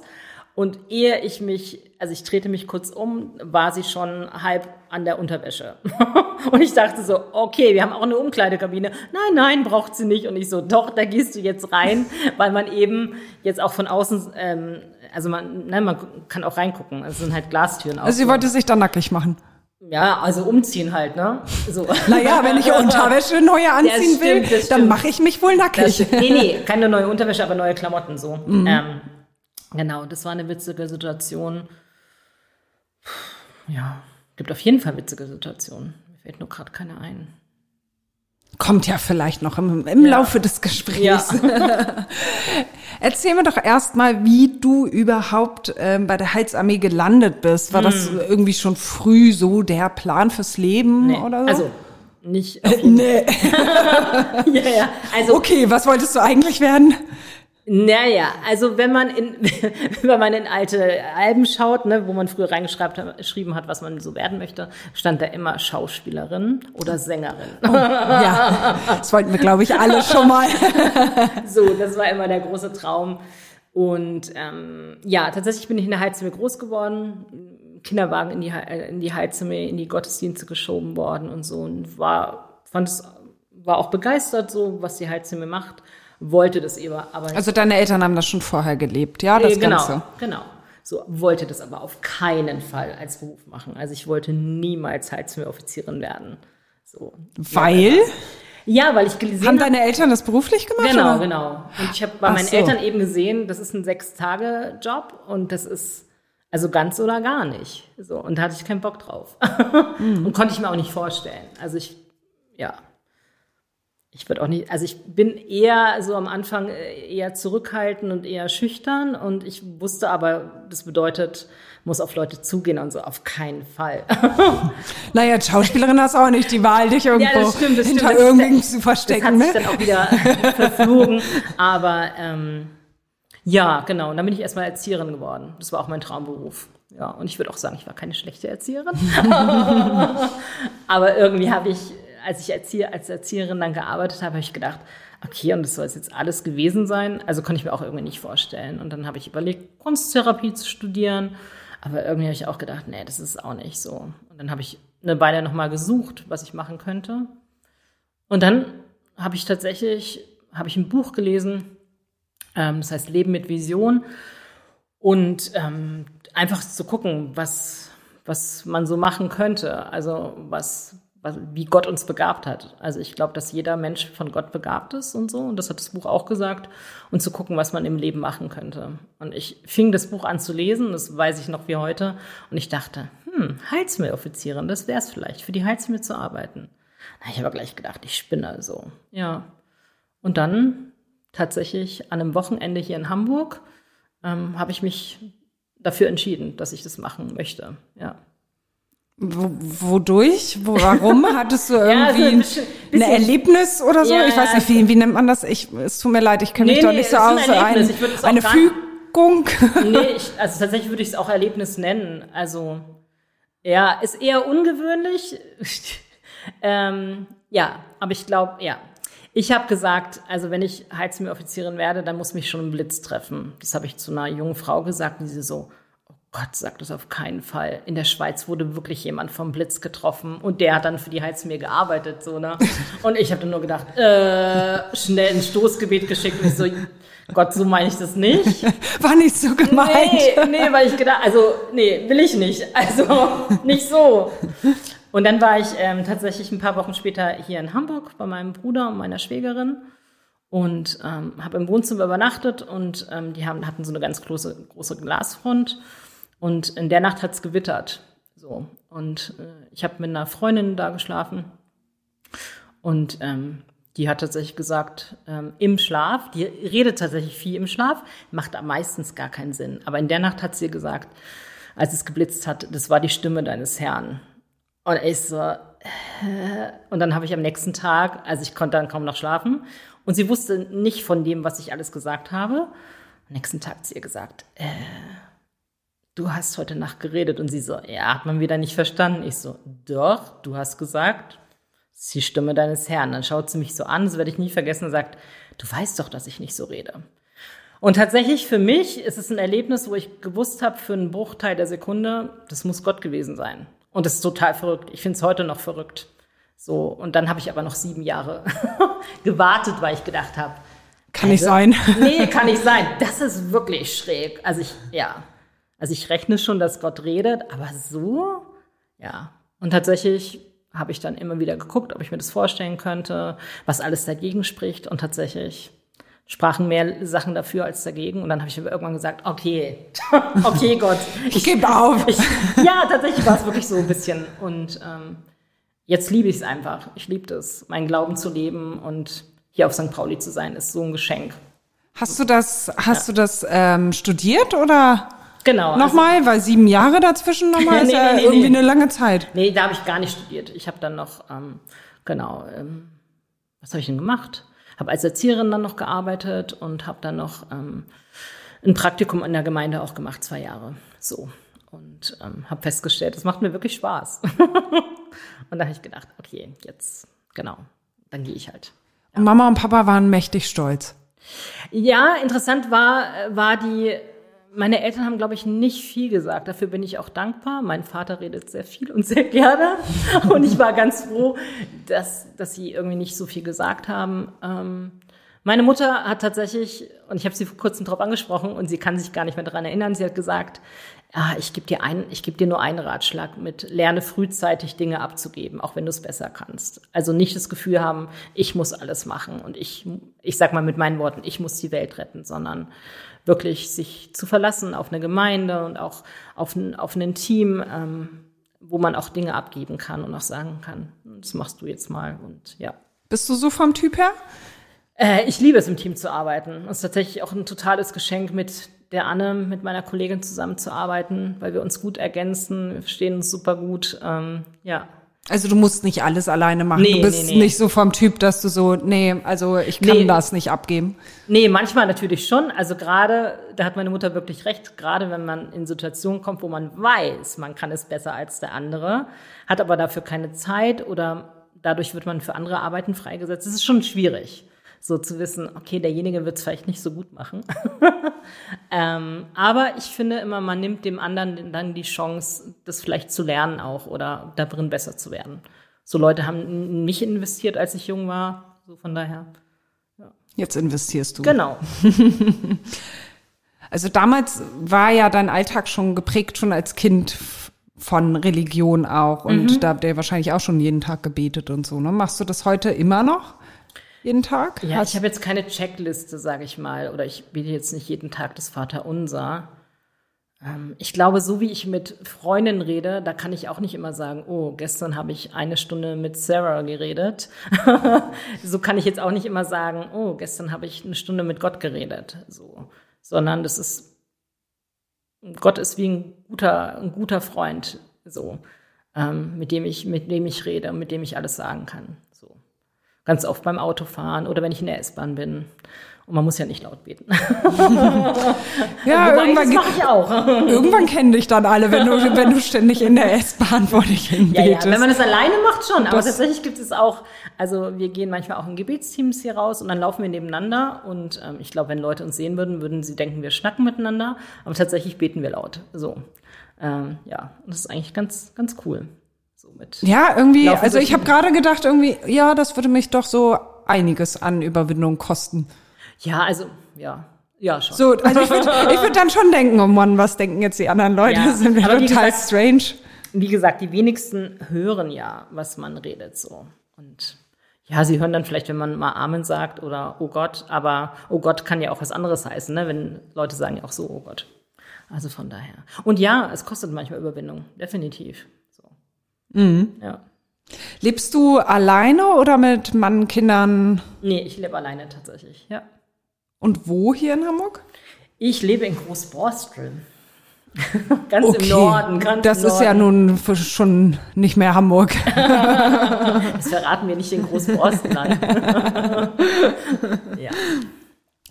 und ehe ich mich, also ich drehte mich kurz um, war sie schon halb an der Unterwäsche. und ich dachte so, okay, wir haben auch eine Umkleidekabine. Nein, nein, braucht sie nicht. Und ich so, doch, da gehst du jetzt rein, weil man eben jetzt auch von außen, ähm, also man, ne, man kann auch reingucken. Es sind halt Glastüren. Also sie wollte sich da nackig machen. Ja, also umziehen halt, ne? So. Naja, wenn ich Unterwäsche neue anziehen stimmt, will, dann mache ich mich wohl nackig. Nee, nee, keine neue Unterwäsche, aber neue Klamotten so. Mhm. Ähm, Genau, das war eine witzige Situation. Ja, gibt auf jeden Fall witzige Situationen. Mir fällt nur gerade keine ein. Kommt ja vielleicht noch im, im ja. Laufe des Gesprächs. Ja. Erzähl mir doch erstmal, wie du überhaupt ähm, bei der Heilsarmee gelandet bist. War das irgendwie schon früh so der Plan fürs Leben Nee, oder so? Also nicht. nee. ja, ja. Also Okay, was wolltest du eigentlich werden? Naja, also wenn man in wenn man in alte Alben schaut, ne, wo man früher reingeschrieben hat, was man so werden möchte, stand da immer Schauspielerin oder Sängerin. Ja, das wollten wir, glaube ich, alle schon mal. So, das war immer der große Traum. Und ähm, ja, tatsächlich bin ich in der Heizung groß geworden, Kinderwagen in die, äh, in die Heizung, in die Gottesdienste geschoben worden und so und war, fand es, war auch begeistert so, was die Heizung macht, wollte das eben, aber nicht Also deine Eltern haben das schon vorher gelebt, ja, das Äh, genau, Ganze. genau. So wollte das aber auf keinen Fall als Beruf machen. Also ich wollte niemals Heizmeeroffizierin werden. So. Weil? Ja, weil ich gesehen Haben habe. deine Eltern das beruflich gemacht? Genau, oder? genau. Und ich habe bei Ach meinen so. Eltern eben gesehen, das ist ein Sechs-Tage-Job und das ist also ganz oder gar nicht. So und da hatte ich keinen Bock drauf Mhm. und konnte ich mir auch nicht vorstellen. Also ich, ja, ich würde auch nicht, also ich bin eher so am Anfang äh, eher zurückhaltend und eher schüchtern und ich wusste aber, das bedeutet, muss auf Leute zugehen und so auf keinen Fall. Naja, als Schauspielerin hast du auch nicht die Wahl, dich irgendwo Ja, das stimmt, das stimmt. hinter Das ist irgendwen der- zu Das verstecken. hat Ne? sich dann auch wieder verflogen. Aber ähm, ja, genau. Und dann bin ich erstmal Erzieherin geworden. Das war auch mein Traumberuf. Ja, und ich würde auch sagen, ich war keine schlechte Erzieherin. Aber irgendwie habe ich, als ich Erzieher, als Erzieherin dann gearbeitet habe, habe ich gedacht, okay, und das soll jetzt alles gewesen sein. Also konnte ich mir auch irgendwie nicht vorstellen. Und dann habe ich überlegt, Kunsttherapie zu studieren. Aber irgendwie habe ich auch gedacht, nee, das ist auch nicht so. Und dann habe ich eine Weile nochmal gesucht, was ich machen könnte. Und dann habe ich tatsächlich, habe ich ein Buch gelesen, ähm, das heißt Leben mit Vision. Und ähm, einfach zu gucken, was, was man so machen könnte. Also was, was, wie Gott uns begabt hat. Also ich glaube, dass jeder Mensch von Gott begabt ist und so. Und das hat das Buch auch gesagt. Und zu gucken, was man im Leben machen könnte. Und ich fing das Buch an zu lesen, das weiß ich noch wie heute. Und ich dachte, hm, Heizmeeroffizierin, das wäre es vielleicht, für die Heizmeer zu arbeiten. Na, ich habe gleich gedacht, ich spinne so. Ja. Und dann tatsächlich an einem Wochenende hier in Hamburg ähm, habe ich mich dafür entschieden, dass ich das machen möchte. Ja. Wo, wodurch? Wo, warum? Hattest du Ja, irgendwie so ein ein, bisschen- ein bisschen- Erlebnis oder so? Ja, ich weiß nicht, wie, wie nennt man das? Ich, es tut mir leid, ich kenne mich Nee, doch nee, nicht so ein aus. Es auch eine Fügung. Nee, ich, also tatsächlich würde ich es auch Erlebnis nennen. Also, ja, ist eher ungewöhnlich. ähm, ja, aber ich glaube, ja. Ich habe gesagt, also wenn ich Heizmeeroffizierin werde, dann muss mich schon ein Blitz treffen. Das habe ich zu einer jungen Frau gesagt, die sie so, Gott, sag das auf keinen Fall. In der Schweiz wurde wirklich jemand vom Blitz getroffen und der hat dann für die Heizmeer gearbeitet, so, ne? Und ich habe dann nur gedacht, äh, schnell ein Stoßgebet geschickt und ich so, Gott, so meine ich das nicht. War nicht so gemeint. Nee, nee, weil ich gedacht, also, nee, will ich nicht. Also, nicht so. Und dann war ich ähm, tatsächlich ein paar Wochen später hier in Hamburg bei meinem Bruder und meiner Schwägerin und ähm, habe im Wohnzimmer übernachtet und ähm, die haben, hatten so eine ganz große, große Glasfront und in der Nacht hat's gewittert. So. Und äh, ich habe mit einer Freundin da geschlafen und ähm, die hat tatsächlich gesagt, ähm, im Schlaf, die redet tatsächlich viel im Schlaf, macht am meistens gar keinen Sinn. Aber in der Nacht hat sie gesagt, als es geblitzt hat, das war die Stimme deines Herrn. Und ich so, äh, und dann habe ich am nächsten Tag, also ich konnte dann kaum noch schlafen, und sie wusste nicht von dem, was ich alles gesagt habe. Am nächsten Tag hat sie ihr gesagt, äh, du hast heute Nacht geredet. Und sie so, ja, hat man wieder nicht verstanden. Ich so, doch, du hast gesagt, das ist die Stimme deines Herrn. Dann schaut sie mich so an, das werde ich nie vergessen, und sagt, du weißt doch, dass ich nicht so rede. Und tatsächlich für mich ist es ein Erlebnis, wo ich gewusst habe, für einen Bruchteil der Sekunde, das muss Gott gewesen sein. Und das ist total verrückt. Ich finde es heute noch verrückt. So, und dann habe ich aber noch sieben Jahre gewartet, weil ich gedacht habe, Kann nicht also, sein. Nee, kann nicht sein. Das ist wirklich schräg. Also ich, ja. Also ich rechne schon, dass Gott redet, aber so, ja. Und tatsächlich habe ich dann immer wieder geguckt, ob ich mir das vorstellen könnte, was alles dagegen spricht. Und tatsächlich sprachen mehr Sachen dafür als dagegen. Und dann habe ich aber irgendwann gesagt, okay, okay, Gott. Ich gebe auf. Ich, ja, tatsächlich war es wirklich so ein bisschen. Und ähm, jetzt liebe ich es einfach. Ich liebe es, meinen Glauben zu leben und hier auf St. Pauli zu sein, ist so ein Geschenk. Hast du das, hast du das ähm, studiert oder Genau. also- nochmal? Weil sieben Jahre dazwischen nochmal ist Nee, ja nee, irgendwie nee. eine lange Zeit. Nee, da habe ich gar nicht studiert. Ich habe dann noch, ähm, genau, ähm, was habe ich denn gemacht? Habe als Erzieherin dann noch gearbeitet und habe dann noch ähm, ein Praktikum in der Gemeinde auch gemacht, zwei Jahre. So. Und ähm, habe festgestellt, es macht mir wirklich Spaß. und da habe ich gedacht, okay, jetzt, genau, dann gehe ich halt. Und Mama und Papa waren mächtig stolz. Ja, interessant war, war die, meine Eltern haben, glaube ich, nicht viel gesagt. Dafür bin ich auch dankbar. Mein Vater redet sehr viel und sehr gerne. Und ich war ganz froh, dass, dass sie irgendwie nicht so viel gesagt haben. Ähm, meine Mutter hat tatsächlich, und ich habe sie vor kurzem drauf angesprochen, und sie kann sich gar nicht mehr daran erinnern, sie hat gesagt, ah, ich gebe dir, ein, ich geb dir nur einen Ratschlag mit, lerne frühzeitig Dinge abzugeben, auch wenn du es besser kannst. Also nicht das Gefühl haben, ich muss alles machen und ich, ich sag mal mit meinen Worten, ich muss die Welt retten, sondern wirklich sich zu verlassen auf eine Gemeinde und auch auf ein, auf ein Team, ähm, wo man auch Dinge abgeben kann und auch sagen kann, das machst du jetzt mal und ja. Bist du so vom Typ her? Äh, ich liebe es, im Team zu arbeiten. Es ist tatsächlich auch ein totales Geschenk, mit der Anne, mit meiner Kollegin zusammenzuarbeiten, weil wir uns gut ergänzen, wir verstehen uns super gut. Ähm, ja. Also du musst nicht alles alleine machen. Nee, du bist nee, nee. nicht so vom Typ, dass du so, nee, also ich kann das nicht abgeben. Nee, manchmal natürlich schon. Also gerade, da hat meine Mutter wirklich recht, gerade wenn man in Situationen kommt, wo man weiß, man kann es besser als der andere, hat aber dafür keine Zeit oder dadurch wird man für andere Arbeiten freigesetzt. Es ist schon schwierig, so zu wissen, okay, derjenige wird es vielleicht nicht so gut machen. ähm, aber ich finde immer, man nimmt dem anderen dann die Chance, das vielleicht zu lernen auch oder darin besser zu werden. So Leute haben in mich investiert, als ich jung war. So von daher. Jetzt investierst du. Genau. Also damals war ja dein Alltag schon geprägt, schon als Kind von Religion auch. Und Mhm. da habt ihr wahrscheinlich auch schon jeden Tag gebetet und so. Ne? Machst du das heute immer noch? Jeden Tag? Ja, Hast- ich habe jetzt keine Checkliste, sage ich mal, oder ich bete jetzt nicht jeden Tag das Vaterunser. Ähm, ich glaube, so wie ich mit Freundinnen rede, da kann ich auch nicht immer sagen, oh, gestern habe ich eine Stunde mit Sarah geredet. so kann ich jetzt auch nicht immer sagen, oh, gestern habe ich eine Stunde mit Gott geredet. So, sondern das ist Gott ist wie ein guter, ein guter Freund, so, ähm, mit dem ich, mit dem ich rede und mit dem ich alles sagen kann. Ganz oft beim Autofahren oder wenn ich in der S-Bahn bin. Und man muss ja nicht laut beten. ja, Wobei, irgendwann, das mache ich auch. irgendwann kennen dich dann alle, wenn du, wenn du ständig in der S-Bahn vor dich hin Ja, ja, wenn man es alleine macht schon, aber Das- tatsächlich gibt es auch, also wir gehen manchmal auch in Gebetsteams hier raus und dann laufen wir nebeneinander und ähm, ich glaube, wenn Leute uns sehen würden, würden sie denken, wir schnacken miteinander, aber tatsächlich beten wir laut. So, ähm, ja, und das ist eigentlich ganz, ganz cool. Mit. Ja, irgendwie, also ich habe gerade gedacht, irgendwie, ja, das würde mich doch so einiges an Überwindung kosten. Ja, also, ja, ja schon. So, also ich würde ich würd dann schon denken, oh Mann, was denken jetzt die anderen Leute? Ja, Sind wir total gesagt- strange. Wie gesagt, die wenigsten hören ja, was man redet so. Und ja, sie hören dann vielleicht, wenn man mal Amen sagt oder Oh Gott, aber Oh Gott kann ja auch was anderes heißen, ne? wenn Leute sagen ja auch so Oh Gott. Also von daher. Und ja, es kostet manchmal Überwindung, definitiv. So. Ja. Lebst du alleine oder mit Mann, Kindern Nee, ich lebe alleine tatsächlich, ja. und wo hier in Hamburg? Ich lebe in Großborstel. ganz im Norden, ganz das im ist ja Norden. nun schon nicht mehr Hamburg. Das verraten wir nicht in Großborstel. nein. ja.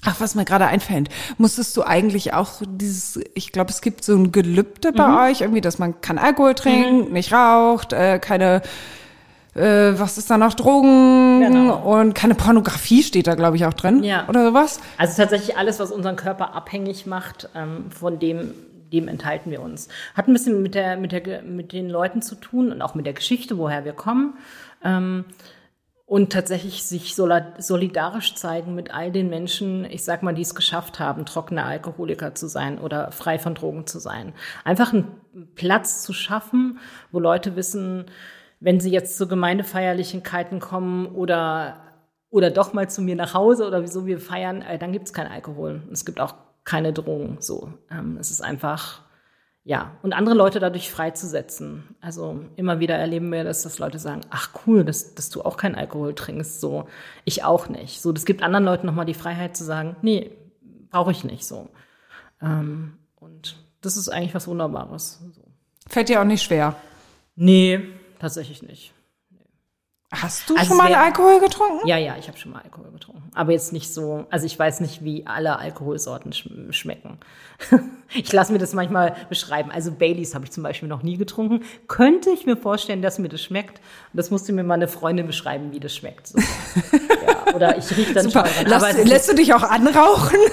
Ach, was mir gerade einfällt, musstest du eigentlich auch dieses, ich glaube, es gibt so ein Gelübde bei Mhm. euch, irgendwie, dass man kein Alkohol trinkt, nicht raucht, äh, keine, äh, was ist da noch, Drogen Genau. und keine Pornografie steht da, glaube ich, auch drin. Ja. Oder sowas. Also tatsächlich alles, was unseren Körper abhängig macht, ähm, von dem, dem enthalten wir uns. Hat ein bisschen mit der, mit der, mit den Leuten zu tun und auch mit der Geschichte, woher wir kommen. Ähm, und tatsächlich sich solidarisch zeigen mit all den Menschen, ich sag mal, die es geschafft haben, trockene Alkoholiker zu sein oder frei von Drogen zu sein. Einfach einen Platz zu schaffen, wo Leute wissen, wenn sie jetzt zu Gemeindefeierlichkeiten kommen oder oder doch mal zu mir nach Hause oder wieso wir feiern, äh, dann gibt es keinen Alkohol. Es gibt auch keine Drogen. So, ähm, es ist einfach ja und andere Leute dadurch freizusetzen. Also immer wieder erleben wir das, dass Leute sagen, ach cool, dass, dass du auch keinen Alkohol trinkst. So, ich auch nicht. So, das gibt anderen Leuten nochmal die Freiheit zu sagen, nee, brauche ich nicht so. Ähm, und das ist eigentlich was Wunderbares. So. Fällt dir auch nicht schwer. Nee, tatsächlich nicht. Hast du Also schon mal wär- Alkohol getrunken? Ja, ja, ich habe schon mal Alkohol getrunken. Aber jetzt nicht so, also ich weiß nicht, wie alle Alkoholsorten schm schmecken. ich lasse mir das manchmal beschreiben. Also Baileys habe ich zum Beispiel noch nie getrunken. Könnte ich mir vorstellen, dass mir das schmeckt. Und das musste mir mal eine Freundin beschreiben, wie das schmeckt. So. ja, oder ich rieche dann Super. schon. Lass, Aber lässt du dich auch anrauchen?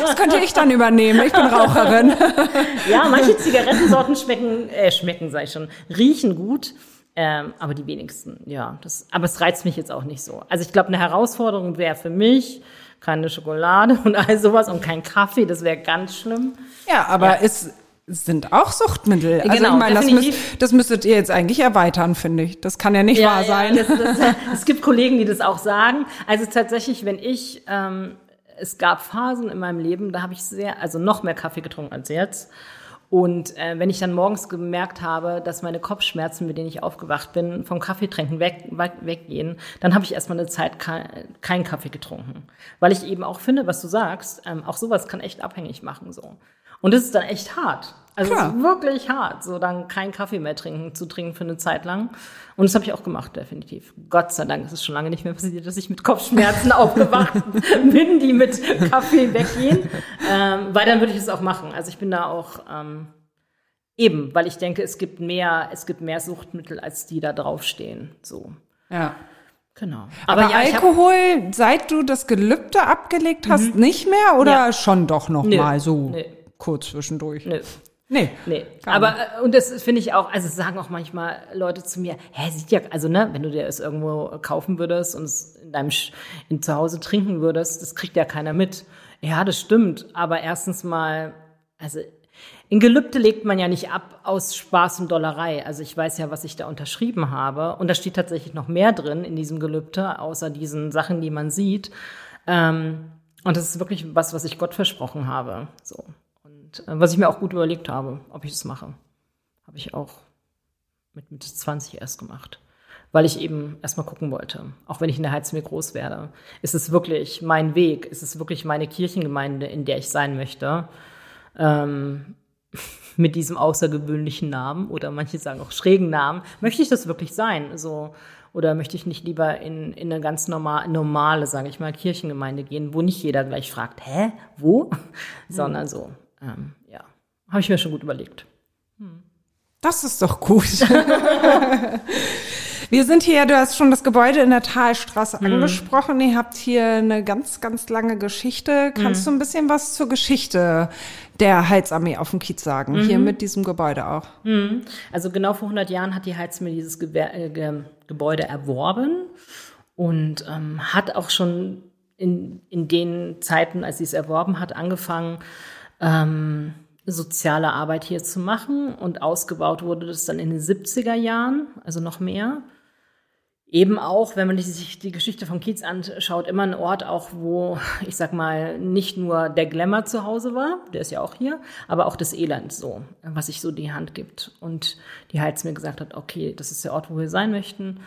das könnte ich dann übernehmen. Ich bin Raucherin. Ja, manche Zigarettensorten schmecken, äh, schmecken, sag ich schon, riechen gut. Ähm, aber die wenigsten, ja. Das, aber es reizt mich jetzt auch nicht so. Also ich glaube, eine Herausforderung wäre für mich keine Schokolade und all sowas und kein Kaffee. Das wäre ganz schlimm. Ja, aber es sind auch Suchtmittel. Also Genau, ich meine, das, müsst, das müsstet ihr jetzt eigentlich erweitern, finde ich. Das kann ja nicht wahr sein. das, das, es gibt Kollegen, die das auch sagen. Also tatsächlich, wenn ich, ähm, es gab Phasen in meinem Leben, da habe ich sehr, also noch mehr Kaffee getrunken als jetzt. Und äh, wenn ich dann morgens gemerkt habe, dass meine Kopfschmerzen, mit denen ich aufgewacht bin, vom Kaffeetrinken weg, weg, weggehen, dann habe ich erstmal eine Zeit kein, keinen Kaffee getrunken. Weil ich eben auch finde, was du sagst, ähm, auch sowas kann echt abhängig machen so. Und das ist dann echt hart. Also es Klar. ist wirklich hart, so dann keinen Kaffee mehr trinken, zu trinken für eine Zeit lang. Und das habe ich auch gemacht, definitiv. Gott sei Dank ist es schon lange nicht mehr passiert, dass ich mit Kopfschmerzen aufgewacht bin, die mit Kaffee weggehen. Ähm, weil dann würde ich es auch machen. Also ich bin da auch ähm, eben, weil ich denke, es gibt mehr, es gibt mehr Suchtmittel, als die da draufstehen. So. Ja. Genau. Aber, ja, ich hab- Alkohol, seit du das Gelübde abgelegt hast, nicht mehr oder Ja. schon doch noch Nö. mal so Nö. kurz zwischendurch? Nö. Nee. Nee, aber äh, und das finde ich auch, also sagen auch manchmal Leute zu mir, hä, sieht ja, also ne, wenn du dir es irgendwo kaufen würdest und es in deinem Sch- in zu Hause trinken würdest, das kriegt ja keiner mit. Ja, das stimmt, aber erstens mal, also in Gelübde legt man ja nicht ab aus Spaß und Dollerei. Also ich weiß ja, was ich da unterschrieben habe und da steht tatsächlich noch mehr drin in diesem Gelübde, außer diesen Sachen, die man sieht. Ähm, und das ist wirklich was, was ich Gott versprochen habe. So. Und äh, was ich mir auch gut überlegt habe, ob ich das mache. Habe ich auch mit Mitte 20 erst gemacht. Weil ich eben erstmal gucken wollte. Auch wenn ich in der Heizmeer groß werde. Ist es wirklich mein Weg? Ist es wirklich meine Kirchengemeinde, in der ich sein möchte? Ähm, mit diesem außergewöhnlichen Namen oder manche sagen auch schrägen Namen. Möchte ich das wirklich sein? So, oder möchte ich nicht lieber in, in eine ganz normal, normale, sage ich mal, Kirchengemeinde gehen, wo nicht jeder gleich fragt, hä, wo? Sondern so, ähm, ja, habe ich mir schon gut überlegt. Das ist doch gut. Wir sind hier, du hast schon das Gebäude in der Talstraße angesprochen. Ihr habt hier eine ganz, ganz lange Geschichte. Kannst du ein bisschen was zur Geschichte der Heilsarmee auf dem Kiez sagen? Hier mit diesem Gebäude auch. Also genau vor 100 Jahren hat die Heizmühle dieses Gewer äh, Ge Gebäude erworben und ähm, hat auch schon in, in den Zeiten, als sie es erworben hat, angefangen, ähm, soziale Arbeit hier zu machen und ausgebaut wurde das dann in den 70er Jahren, also noch mehr. Eben auch, wenn man sich die Geschichte vom Kiez anschaut, immer ein Ort auch, wo, ich sag mal, nicht nur der Glamour zu Hause war, der ist ja auch hier, aber auch das Elend so, was sich so die Hand gibt. Und die Heiz mir gesagt hat, okay, das ist der Ort, wo wir sein möchten.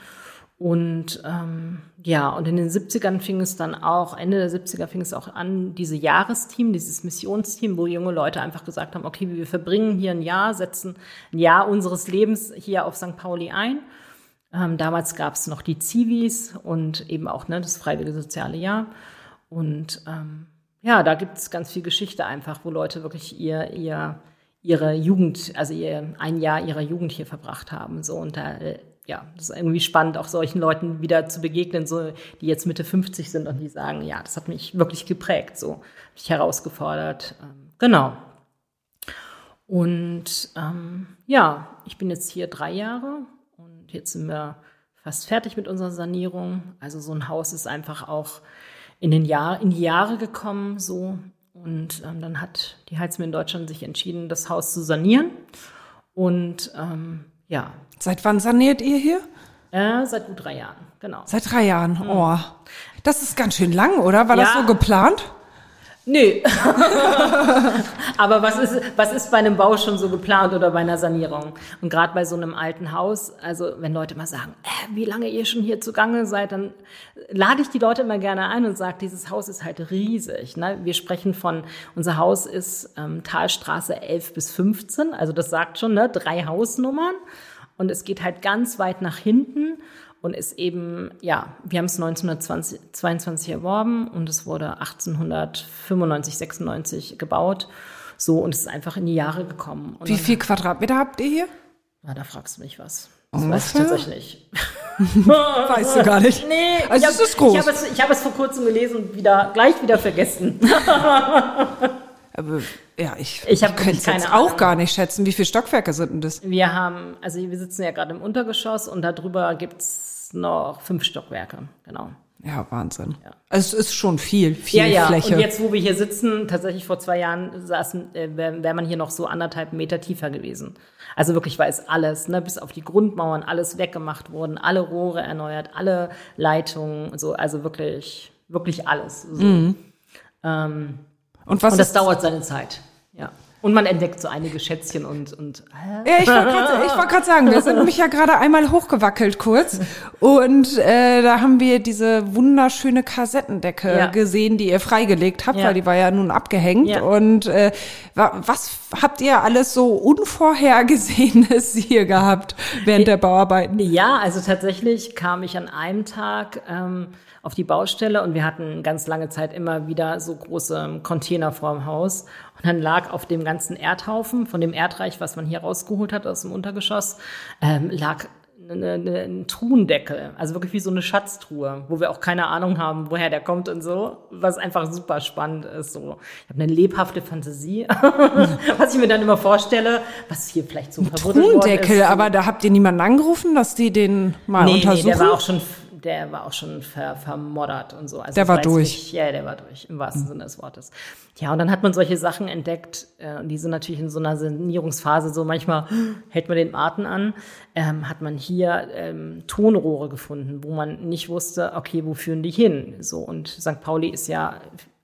Und ähm, ja, und in den 70ern fing es dann auch, Ende der 70er fing es auch an, diese Jahresteam, dieses Missionsteam, wo junge Leute einfach gesagt haben, okay, wir verbringen hier ein Jahr, setzen ein Jahr unseres Lebens hier auf St. Pauli ein. Ähm, damals gab es noch die Zivis und eben auch ne, das Freiwillige Soziale Jahr. Und ähm, ja, da gibt es ganz viel Geschichte einfach, wo Leute wirklich ihr, ihr, ihre Jugend, also ihr, ein Jahr ihrer Jugend hier verbracht haben. So und da, äh, ja, das ist irgendwie spannend, auch solchen Leuten wieder zu begegnen, so die jetzt Mitte 50 sind und die sagen, ja, das hat mich wirklich geprägt, so mich herausgefordert. Ähm, genau. Und ähm, ja, ich bin jetzt hier drei Jahre und jetzt sind wir fast fertig mit unserer Sanierung. Also so ein Haus ist einfach auch in, den Jahr, in die Jahre gekommen so. Und ähm, dann hat die Heizmühle in Deutschland sich entschieden, das Haus zu sanieren. Und ähm, ja, Seit wann saniert ihr hier? äh, seit gut drei Jahren, genau. Seit drei Jahren. Oh. Das ist ganz schön lang, oder? War das Ja. so geplant? Nö. Aber was ist, was ist bei einem Bau schon so geplant oder bei einer Sanierung? Und gerade bei so einem alten Haus, also wenn Leute mal sagen, äh, wie lange ihr schon hier zugange seid, dann lade ich die Leute immer gerne ein und sage, dieses Haus ist halt riesig. Ne? Wir sprechen von, unser Haus ist ähm, Talstraße 11 bis 15, also das sagt schon, ne? drei Hausnummern. Und es geht halt ganz weit nach hinten und ist eben, ja, wir haben es 1922 erworben und es wurde 1895, 96 gebaut. So, und es ist einfach in die Jahre gekommen. Und Wie viel Quadratmeter habt ihr hier? Na, da fragst du mich was. Das weiß ich tatsächlich nicht. weißt du gar nicht. Nee, also ich es ist groß. Ich habe es, hab es vor kurzem gelesen und wieder, gleich wieder vergessen. Aber, ja, ich, Ich hab könnte es jetzt auch Ahnung. gar nicht schätzen. Wie viele Stockwerke sind denn das? Wir haben, also wir sitzen ja gerade im Untergeschoss und darüber gibt's noch fünf Stockwerke, genau. Ja, Wahnsinn. Also es ist schon viel, viel Ja, ja. Fläche. Und jetzt, wo wir hier sitzen, tatsächlich vor zwei Jahren saßen, äh, wäre wär man hier noch so anderthalb Meter tiefer gewesen. Also wirklich, weil es alles, ne, bis auf die Grundmauern, alles weggemacht wurden, alle Rohre erneuert, alle Leitungen, so, also wirklich, wirklich alles. So. Mhm. Ähm, und was und das dauert seine Zeit. Ja. Und man entdeckt so einige Schätzchen und, und Ja, ich wollte gerade sagen, wir sind nämlich ja gerade einmal hochgewackelt kurz und äh, da haben wir diese wunderschöne Kassettendecke Ja. gesehen, die ihr freigelegt habt, Ja. weil die war ja nun abgehängt. Ja. Und äh, wa- was habt ihr alles so Unvorhergesehenes hier gehabt während der Bauarbeiten? Ja, also tatsächlich kam ich an einem Tag ähm, auf die Baustelle und wir hatten ganz lange Zeit immer wieder so große Container vorm Haus. Und dann lag auf dem ganzen Erdhaufen, von dem Erdreich, was man hier rausgeholt hat aus dem Untergeschoss, ähm, lag eine, eine, ein Truhendeckel, also wirklich wie so eine Schatztruhe, wo wir auch keine Ahnung haben, woher der kommt und so, was einfach super spannend ist. So, ich habe eine lebhafte Fantasie, was ich mir dann immer vorstelle, was hier vielleicht so worden Truhendeckel, ist. aber da habt ihr niemanden angerufen, dass die den mal Nee, nee, untersuchen? der war auch schon, der war auch schon ver, vermoddert und so. Also Der war durch. Nicht, ja, der war durch, im wahrsten Sinne des Wortes. Ja, und dann hat man solche Sachen entdeckt, äh, und die sind natürlich in so einer Sanierungsphase so, manchmal hält man den Atem an, ähm, hat man hier ähm, Tonrohre gefunden, wo man nicht wusste, okay, wo führen die hin? So, und St. Pauli ist ja,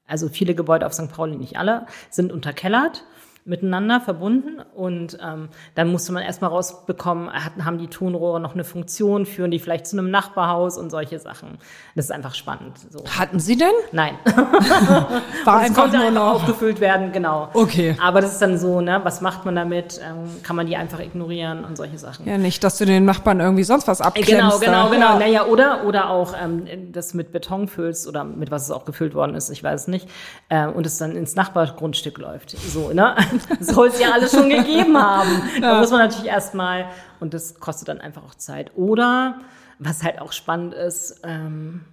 also viele Gebäude auf St. Pauli, nicht alle, sind unterkellert miteinander verbunden und ähm, dann musste man erstmal rausbekommen, hatten, haben die Tonrohre noch eine Funktion, führen die vielleicht zu einem Nachbarhaus und solche Sachen. Das ist einfach spannend. So. Hatten sie denn? Nein, War es einfach konnte nur einfach noch. aufgefüllt werden, genau. Okay. Aber das ist dann so, ne, was macht man damit? Ähm, kann man die einfach ignorieren und solche Sachen. Ja, nicht, dass du den Nachbarn irgendwie sonst was Äh, abklemmst. Genau, genau, da. genau. Ja. Naja, oder, oder auch ähm, das mit Beton füllst oder mit was es auch gefüllt worden ist, ich weiß es nicht, äh, und es dann ins Nachbargrundstück läuft. So, ne? Soll es ja alles schon gegeben haben. Da muss man natürlich erstmal, und das kostet dann einfach auch Zeit. Oder, was halt auch spannend ist, ähm,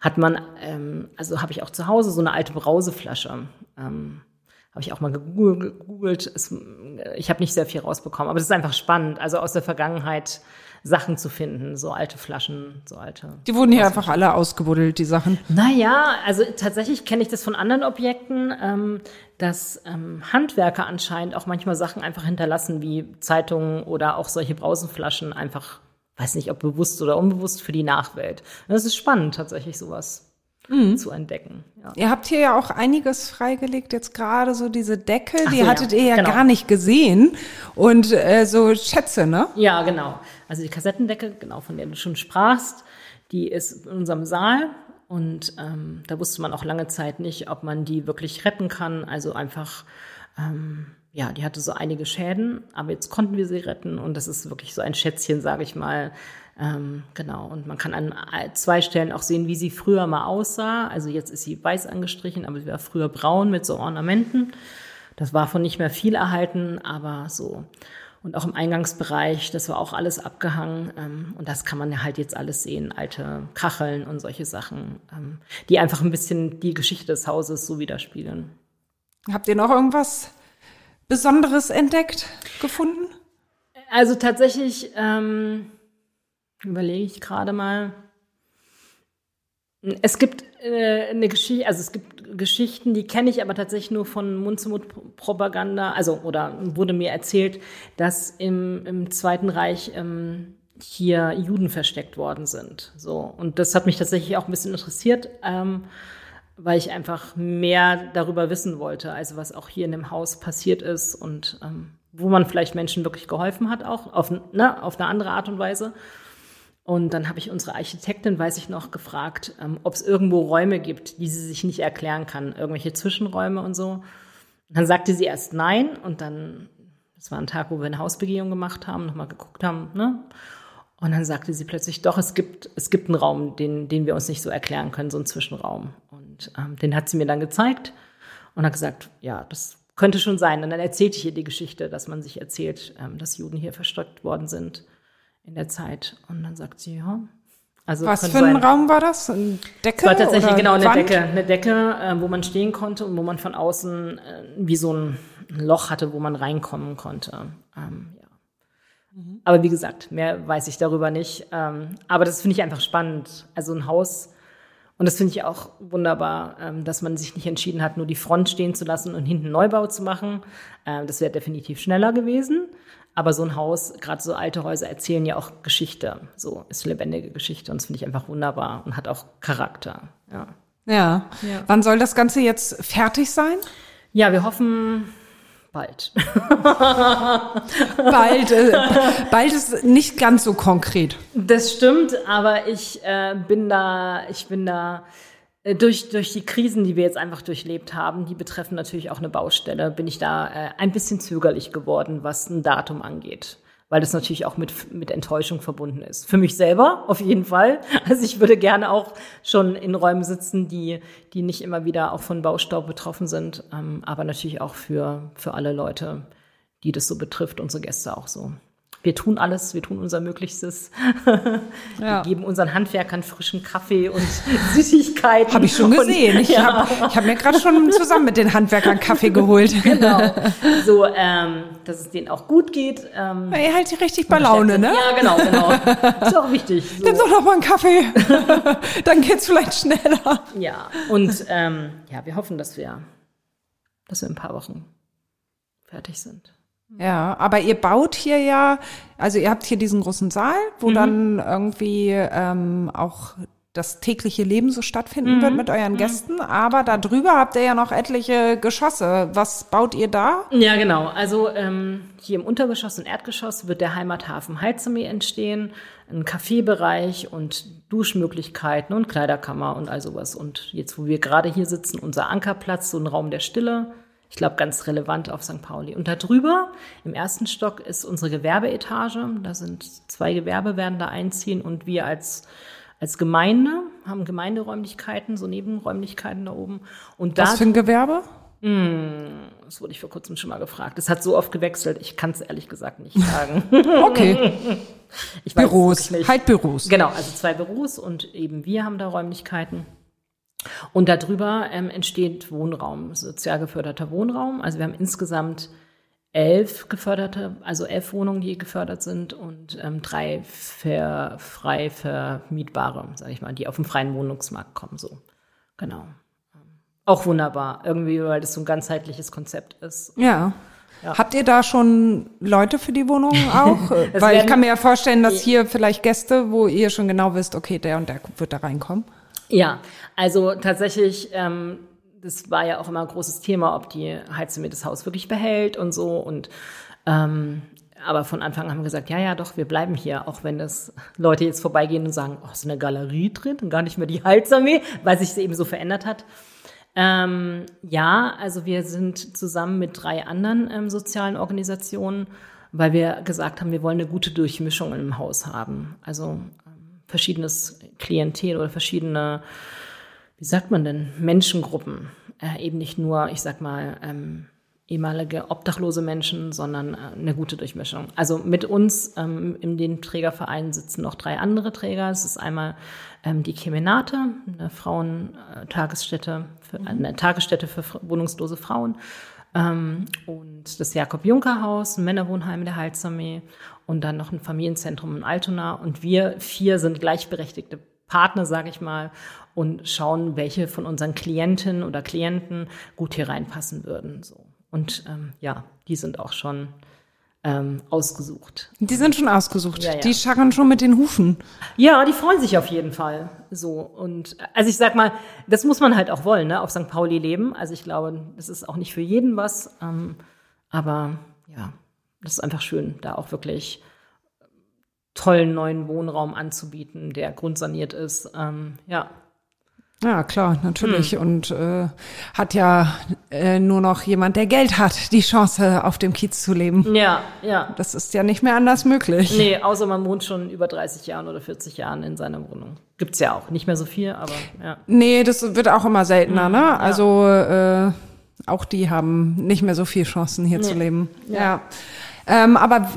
hat man, ähm, also habe ich auch zu Hause so eine alte Brauseflasche. Ähm, habe ich auch mal gegoogelt. gegoogelt. Es, ich habe nicht sehr viel rausbekommen, aber das ist einfach spannend, also aus der Vergangenheit Sachen zu finden, so alte Flaschen, so alte. Die wurden hier einfach alle ausgebuddelt, die Sachen. Naja, also tatsächlich kenne ich das von anderen Objekten, ähm, dass ähm, Handwerker anscheinend auch manchmal Sachen einfach hinterlassen, wie Zeitungen oder auch solche Brausenflaschen einfach, weiß nicht, ob bewusst oder unbewusst für die Nachwelt. Und das ist spannend, tatsächlich sowas zu entdecken. Ja. Ihr habt hier ja auch einiges freigelegt, jetzt gerade so diese Deckel, Ach die so, ja, hattet ihr ja genau. gar nicht gesehen. Und äh, so Schätze, ne? Ja, genau. Also die Kassettendecke, genau, von der du schon sprachst, die ist in unserem Saal. Und ähm, da wusste man auch lange Zeit nicht, ob man die wirklich retten kann. Also einfach, ähm, ja, die hatte so einige Schäden, aber jetzt konnten wir sie retten. Und das ist wirklich so ein Schätzchen, sage ich mal. Ähm, genau. Und man kann an zwei Stellen auch sehen, wie sie früher mal aussah. Also jetzt ist sie weiß angestrichen, aber sie war früher braun mit so Ornamenten. Das war von nicht mehr viel erhalten, aber so. Und auch im Eingangsbereich, das war auch alles abgehangen. Ähm, und das kann man halt jetzt alles sehen, alte Kacheln und solche Sachen, ähm, die einfach ein bisschen die Geschichte des Hauses so widerspiegeln. Habt ihr noch irgendwas Besonderes entdeckt, gefunden? Also tatsächlich ähm, überlege ich gerade mal. Es gibt äh, eine Geschichte, also es gibt Geschichten, die kenne ich aber tatsächlich nur von Mund-zu-Mund-Propaganda, also oder wurde mir erzählt, dass im, im Zweiten Reich ähm, hier Juden versteckt worden sind. So und das hat mich tatsächlich auch ein bisschen interessiert. Ähm, weil ich einfach mehr darüber wissen wollte, also was auch hier in dem Haus passiert ist und ähm, wo man vielleicht Menschen wirklich geholfen hat, auch auf, ne, auf eine andere Art und Weise. Und dann habe ich unsere Architektin, weiß ich noch, gefragt, ähm, ob es irgendwo Räume gibt, die sie sich nicht erklären kann, irgendwelche Zwischenräume und so. Und dann sagte sie erst nein und dann, das war ein Tag, wo wir eine Hausbegehung gemacht haben, nochmal geguckt haben, ne? Und dann sagte sie plötzlich, doch, es gibt, es gibt einen Raum, den, den wir uns nicht so erklären können, so einen Zwischenraum. Und ähm, den hat sie mir dann gezeigt und hat gesagt, ja, das könnte schon sein. Und dann erzählte ich ihr die Geschichte, dass man sich erzählt, ähm, dass Juden hier versteckt worden sind in der Zeit. Und dann sagt sie, ja. Also Was für ein sein. Raum war das? Eine Decke? Es war tatsächlich genau eine Wand? Decke, eine Decke, äh, wo man stehen konnte und wo man von außen äh, wie so ein Loch hatte, wo man reinkommen konnte. Ähm, Mhm. Aber wie gesagt, mehr weiß ich darüber nicht. Ähm, aber das finde ich einfach spannend. Also ein Haus, und das finde ich auch wunderbar, ähm, dass man sich nicht entschieden hat, nur die Front stehen zu lassen und hinten Neubau zu machen. Ähm, das wäre definitiv schneller gewesen. Aber so ein Haus, gerade so alte Häuser erzählen ja auch Geschichte. So ist lebendige Geschichte und das finde ich einfach wunderbar und hat auch Charakter. Ja. ja. Ja. Wann soll das Ganze jetzt fertig sein? Ja, wir hoffen bald. bald, äh, bald ist nicht ganz so konkret. Das stimmt, aber ich äh, bin da, ich bin da äh, durch, durch die Krisen, die wir jetzt einfach durchlebt haben, die betreffen natürlich auch eine Baustelle, bin ich da äh, ein bisschen zögerlich geworden, was ein Datum angeht weil das natürlich auch mit, mit Enttäuschung verbunden ist. Für mich selber auf jeden Fall. Also ich würde gerne auch schon in Räumen sitzen, die, die nicht immer wieder auch von Baustaub betroffen sind, ähm, aber natürlich auch für, für alle Leute, die das so betrifft, unsere Gäste auch so wir tun alles, wir tun unser Möglichstes. Ja. Wir geben unseren Handwerkern frischen Kaffee und Süßigkeiten. Habe ich schon gesehen. Und, ich ja. habe hab mir gerade schon zusammen mit den Handwerkern Kaffee geholt. Genau. So, ähm, dass es denen auch gut geht. Ähm, ja, ihr halt richtig bei Laune, ne? Ja, genau, genau. Ist auch wichtig. So. Nimm doch noch mal einen Kaffee. Dann geht's vielleicht schneller. Ja, und ähm, ja, wir hoffen, dass wir, dass wir in ein paar Wochen fertig sind. Ja, aber ihr baut hier ja, also ihr habt hier diesen großen Saal, wo mhm. dann irgendwie ähm, auch das tägliche Leben so stattfinden mhm. wird mit euren mhm. Gästen, aber da drüber habt ihr ja noch etliche Geschosse. Was baut ihr da? Ja, genau. Also ähm, hier im Untergeschoss und Erdgeschoss wird der Heimathafen Heizarmee entstehen, ein Kaffeebereich und Duschmöglichkeiten und Kleiderkammer und all sowas. Und jetzt, wo wir gerade hier sitzen, unser Ankerplatz, so ein Raum der Stille, ich glaube, ganz relevant auf St. Pauli. Und darüber, im ersten Stock, ist unsere Gewerbeetage. Da sind zwei Gewerbe, werden da einziehen und wir als als Gemeinde haben Gemeinderäumlichkeiten, so Nebenräumlichkeiten da oben. Und Was für ein Gewerbe? Mh, hm, das wurde ich vor kurzem schon mal gefragt. Das hat so oft gewechselt, ich kann es ehrlich gesagt nicht sagen. okay. Ich Büros, halt Büros. Genau, also zwei Büros und eben wir haben da Räumlichkeiten. Und darüber ähm, entsteht Wohnraum, sozial geförderter Wohnraum. Also wir haben insgesamt elf geförderte, also elf Wohnungen, die gefördert sind und ähm, drei ver, frei vermietbare, sage ich mal, die auf dem freien Wohnungsmarkt kommen. So, genau. Auch wunderbar, irgendwie, weil das so ein ganzheitliches Konzept ist. Ja. Ja. Habt ihr da schon Leute für die Wohnungen auch? Weil ich kann mir ja vorstellen, dass hier vielleicht Gäste, wo ihr schon genau wisst, okay, der und der wird da reinkommen. Ja, also tatsächlich, ähm, das war ja auch immer ein großes Thema, ob die Heizung das Haus wirklich behält und so. Und ähm, aber von Anfang an haben wir gesagt, ja, ja, doch, wir bleiben hier, auch wenn das Leute jetzt vorbeigehen und sagen, oh, ist eine Galerie drin und gar nicht mehr die Heizarmee, weil sich es eben so verändert hat. Ähm, ja, also wir sind zusammen mit drei anderen ähm, sozialen Organisationen, weil wir gesagt haben, wir wollen eine gute Durchmischung im Haus haben. Also verschiedenes Klientel oder verschiedene, wie sagt man denn, Menschengruppen. Äh, eben nicht nur, ich sag mal, ähm, ehemalige obdachlose Menschen, sondern äh, eine gute Durchmischung. Also mit uns ähm, in den Trägervereinen sitzen noch drei andere Träger. Es ist einmal ähm, die Kemenate, eine Frauentagesstätte, für, mhm. eine Tagesstätte für wohnungslose Frauen ähm, und das Jakob-Juncker-Haus, ein Männerwohnheim der Heilsarmee und dann noch ein Familienzentrum in Altona. Und wir vier sind gleichberechtigte Partner, sage ich mal, und schauen, welche von unseren Klientinnen oder Klienten gut hier reinpassen würden. So. Und ähm, ja, die sind auch schon ähm, ausgesucht. Die sind schon ausgesucht. Ja, ja. Die scharren schon mit den Hufen. Ja, die freuen sich auf jeden Fall. So und also ich sag mal, das muss man halt auch wollen, ne? Auf St. Pauli leben. Also ich glaube, das ist auch nicht für jeden was. Ähm, aber ja, das ist einfach schön, da auch wirklich tollen neuen Wohnraum anzubieten, der grundsaniert ist. Ähm, ja. Ja, klar, natürlich. Und äh, hat ja äh, nur noch jemand, der Geld hat, die Chance, auf dem Kiez zu leben. Ja, ja. Das ist ja nicht mehr anders möglich. Nee, außer man wohnt schon über 30 Jahren oder 40 Jahren in seiner Wohnung. Gibt's ja auch. Nicht mehr so viel, aber ja. Nee, das wird auch immer seltener, ne? Also äh, auch die haben nicht mehr so viel Chancen, hier zu leben. Ja. Ähm, aber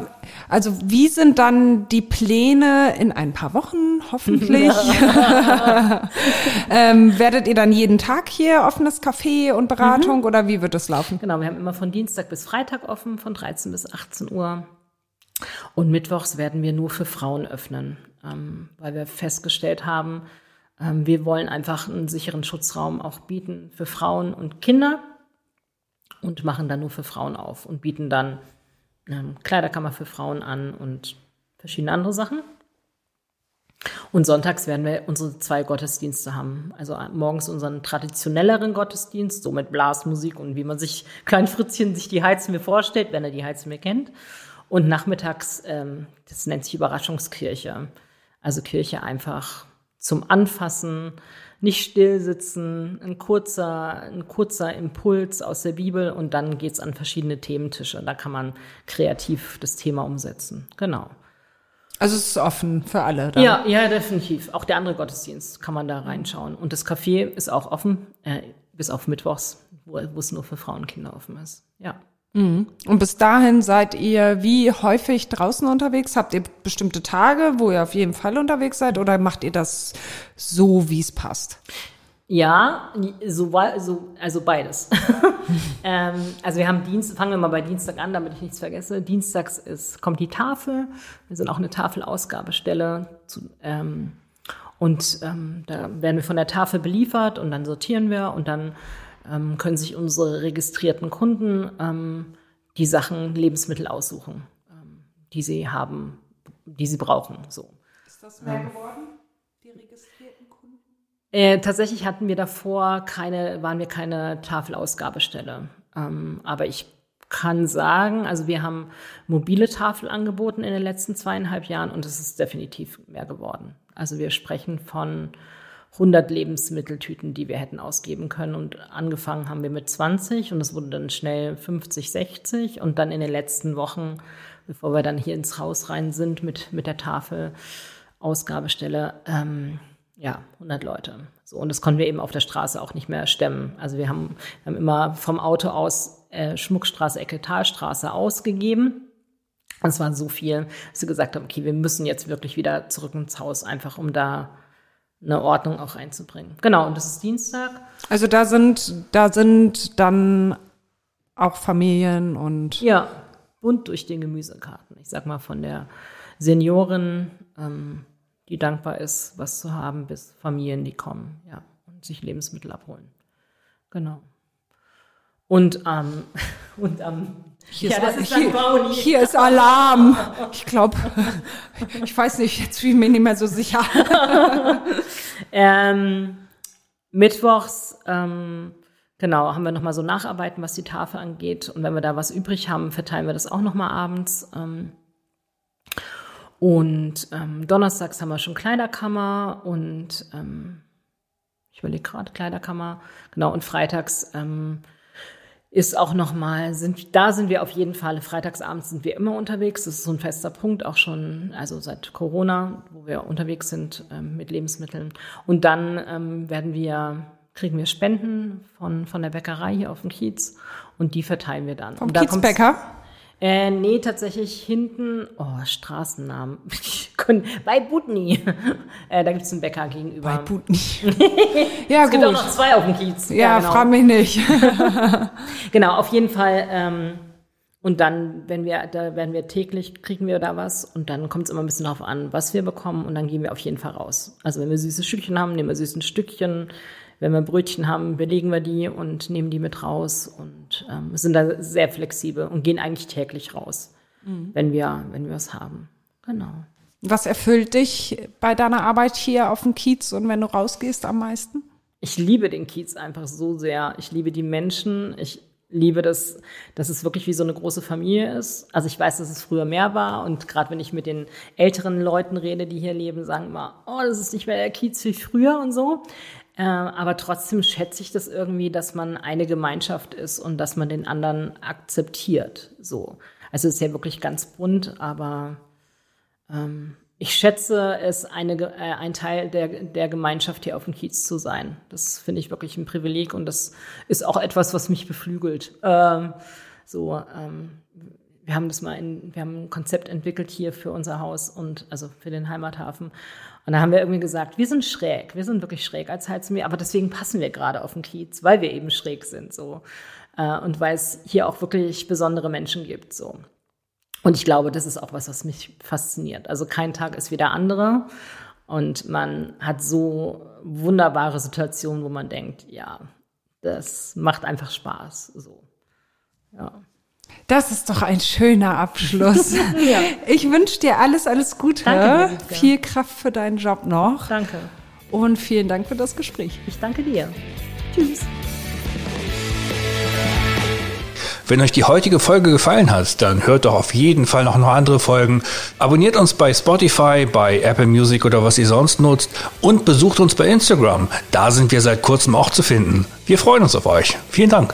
also wie sind dann die Pläne in ein paar Wochen, hoffentlich? ähm, werdet ihr dann jeden Tag hier offenes Café und Beratung oder wie wird das laufen? Genau, wir haben immer von Dienstag bis Freitag offen, von 13 bis 18 Uhr. Und mittwochs werden wir nur für Frauen öffnen, ähm, weil wir festgestellt haben, ähm, wir wollen einfach einen sicheren Schutzraum auch bieten für Frauen und Kinder und machen dann nur für Frauen auf und bieten dann ähm, Kleiderkammer für Frauen an und verschiedene andere Sachen. Und sonntags werden wir unsere zwei Gottesdienste haben. Also morgens unseren traditionelleren Gottesdienst, so mit Blasmusik und wie man sich Klein Fritzchen sich die Heizung mir vorstellt, wenn er die Heizung mir kennt. Und nachmittags, ähm, das nennt sich Überraschungskirche. Also Kirche einfach zum Anfassen, nicht still sitzen, ein kurzer, ein kurzer Impuls aus der Bibel und dann geht's an verschiedene Thementische. Da kann man kreativ das Thema umsetzen. Genau. Also es ist offen für alle. Dann. Ja, ja, definitiv. Auch der andere Gottesdienst kann man da reinschauen. Und das Café ist auch offen, äh, bis auf Mittwochs, wo, es nur für Frauen und Kinder offen ist. Ja. Und bis dahin seid ihr wie häufig draußen unterwegs? Habt ihr bestimmte Tage, wo ihr auf jeden Fall unterwegs seid oder macht ihr das so, wie es passt? Ja, so, wa- so, also beides. ähm, also wir haben Dienst, fangen wir mal bei Dienstag an, damit ich nichts vergesse. Dienstags ist, kommt die Tafel. Wir sind auch eine Tafelausgabestelle. Zu, ähm, und ähm, da werden wir von der Tafel beliefert und dann sortieren wir und dann ähm, können sich unsere registrierten Kunden ähm, die Sachen, Lebensmittel aussuchen, ähm, die sie haben, die sie brauchen. So. Ist das mehr geworden, die registrierten Kunden? Äh, tatsächlich hatten wir davor keine, waren wir keine Tafelausgabestelle. Ähm, aber ich kann sagen, also wir haben mobile Tafel angeboten in den letzten zweieinhalb Jahren und es ist definitiv mehr geworden. Also wir sprechen von 100 Lebensmitteltüten, die wir hätten ausgeben können und angefangen haben wir mit 20 und es wurde dann schnell 50, 60 und dann in den letzten Wochen, bevor wir dann hier ins Haus rein sind mit, mit der Tafel, Ausgabestelle, ähm, ja, 100 Leute. So, und das konnten wir eben auf der Straße auch nicht mehr stemmen. Also wir haben, wir haben immer vom Auto aus äh, Schmuckstraße, Ecke, Talstraße ausgegeben. Und es war so viel, dass wir gesagt haben, okay, wir müssen jetzt wirklich wieder zurück ins Haus, einfach um da eine Ordnung auch reinzubringen. Genau, und das ist Dienstag. Also da sind, da sind dann auch Familien und Ja, bunt durch den Gemüsekarten. Ich sag mal von der Seniorin, ähm, die dankbar ist, was zu haben, bis Familien, die kommen, ja, und sich Lebensmittel abholen. Genau. Und am, und am, hier, ja, ist, ist St. hier, hier ist Alarm. Ich glaube, ich weiß nicht, jetzt fühle ich mich nicht mehr so sicher. Ähm, mittwochs, ähm, genau, haben wir nochmal so Nacharbeiten, was die Tafel angeht. Und wenn wir da was übrig haben, verteilen wir das auch nochmal abends. Ähm, und ähm, donnerstags haben wir schon Kleiderkammer und ähm, ich überlege gerade Kleiderkammer. Genau, und freitags ähm, ist auch nochmal, sind, da sind wir auf jeden Fall, freitagsabends sind wir immer unterwegs. Das ist so ein fester Punkt, auch schon, also seit Corona, wo wir unterwegs sind ähm, mit Lebensmitteln. Und dann ähm, werden wir, kriegen wir Spenden von, von der Bäckerei hier auf dem Kiez und die verteilen wir dann. Vom und da Kiezbäcker. Äh, nee, tatsächlich hinten, oh, Straßennamen. Bei Butni. äh, da gibt's einen Bäcker gegenüber. Bei Putni. ja, es gibt auch gut. noch zwei auf dem Kiez. Ja, genau. frag mich nicht. Genau, auf jeden Fall. Ähm, und dann, wenn wir, da werden wir täglich, kriegen wir da was und dann kommt es immer ein bisschen darauf an, was wir bekommen und dann gehen wir auf jeden Fall raus. Also wenn wir süße Stückchen haben, nehmen wir süße Stückchen. Wenn wir Brötchen haben, belegen wir die und nehmen die mit raus und ähm, sind da sehr flexibel und gehen eigentlich täglich raus. mhm. wenn wir, wenn wir es haben. Genau. Was erfüllt dich bei deiner Arbeit hier auf dem Kiez und wenn du rausgehst am meisten? Ich liebe den Kiez einfach so sehr. Ich liebe die Menschen. Ich liebe das, dass es wirklich wie so eine große Familie ist. Also ich weiß, dass es früher mehr war und gerade wenn ich mit den älteren Leuten rede, die hier leben, sagen immer, oh, das ist nicht mehr der Kiez wie früher und so. Äh, aber trotzdem schätze ich das irgendwie, dass man eine Gemeinschaft ist und dass man den anderen akzeptiert. So. Also es ist ja wirklich ganz bunt, aber ähm, ich schätze es, eine, äh, ein Teil der, der Gemeinschaft hier auf dem Kiez zu sein. Das finde ich wirklich ein Privileg und das ist auch etwas, was mich beflügelt. Ähm, so, ähm, wir haben das mal in, wir haben ein Konzept entwickelt hier für unser Haus und also für den Heimathafen. Und da haben wir irgendwie gesagt, wir sind schräg, wir sind wirklich schräg als Heizmeer, aber deswegen passen wir gerade auf den Kiez, weil wir eben schräg sind so äh, und weil es hier auch wirklich besondere Menschen gibt so. Und ich glaube, das ist auch was, was mich fasziniert. Also kein Tag ist wie der andere. Und man hat so wunderbare Situationen, wo man denkt, ja, das macht einfach Spaß. So. Ja. Das ist doch ein schöner Abschluss. ja. Ich wünsche dir alles, alles Gute. Danke, Viel Kraft für deinen Job noch. Danke. Und vielen Dank für das Gespräch. Ich danke dir. Tschüss. Wenn euch die heutige Folge gefallen hat, dann hört doch auf jeden Fall noch, noch andere Folgen. Abonniert uns bei Spotify, bei Apple Music oder was ihr sonst nutzt und besucht uns bei Instagram. Da sind wir seit kurzem auch zu finden. Wir freuen uns auf euch. Vielen Dank.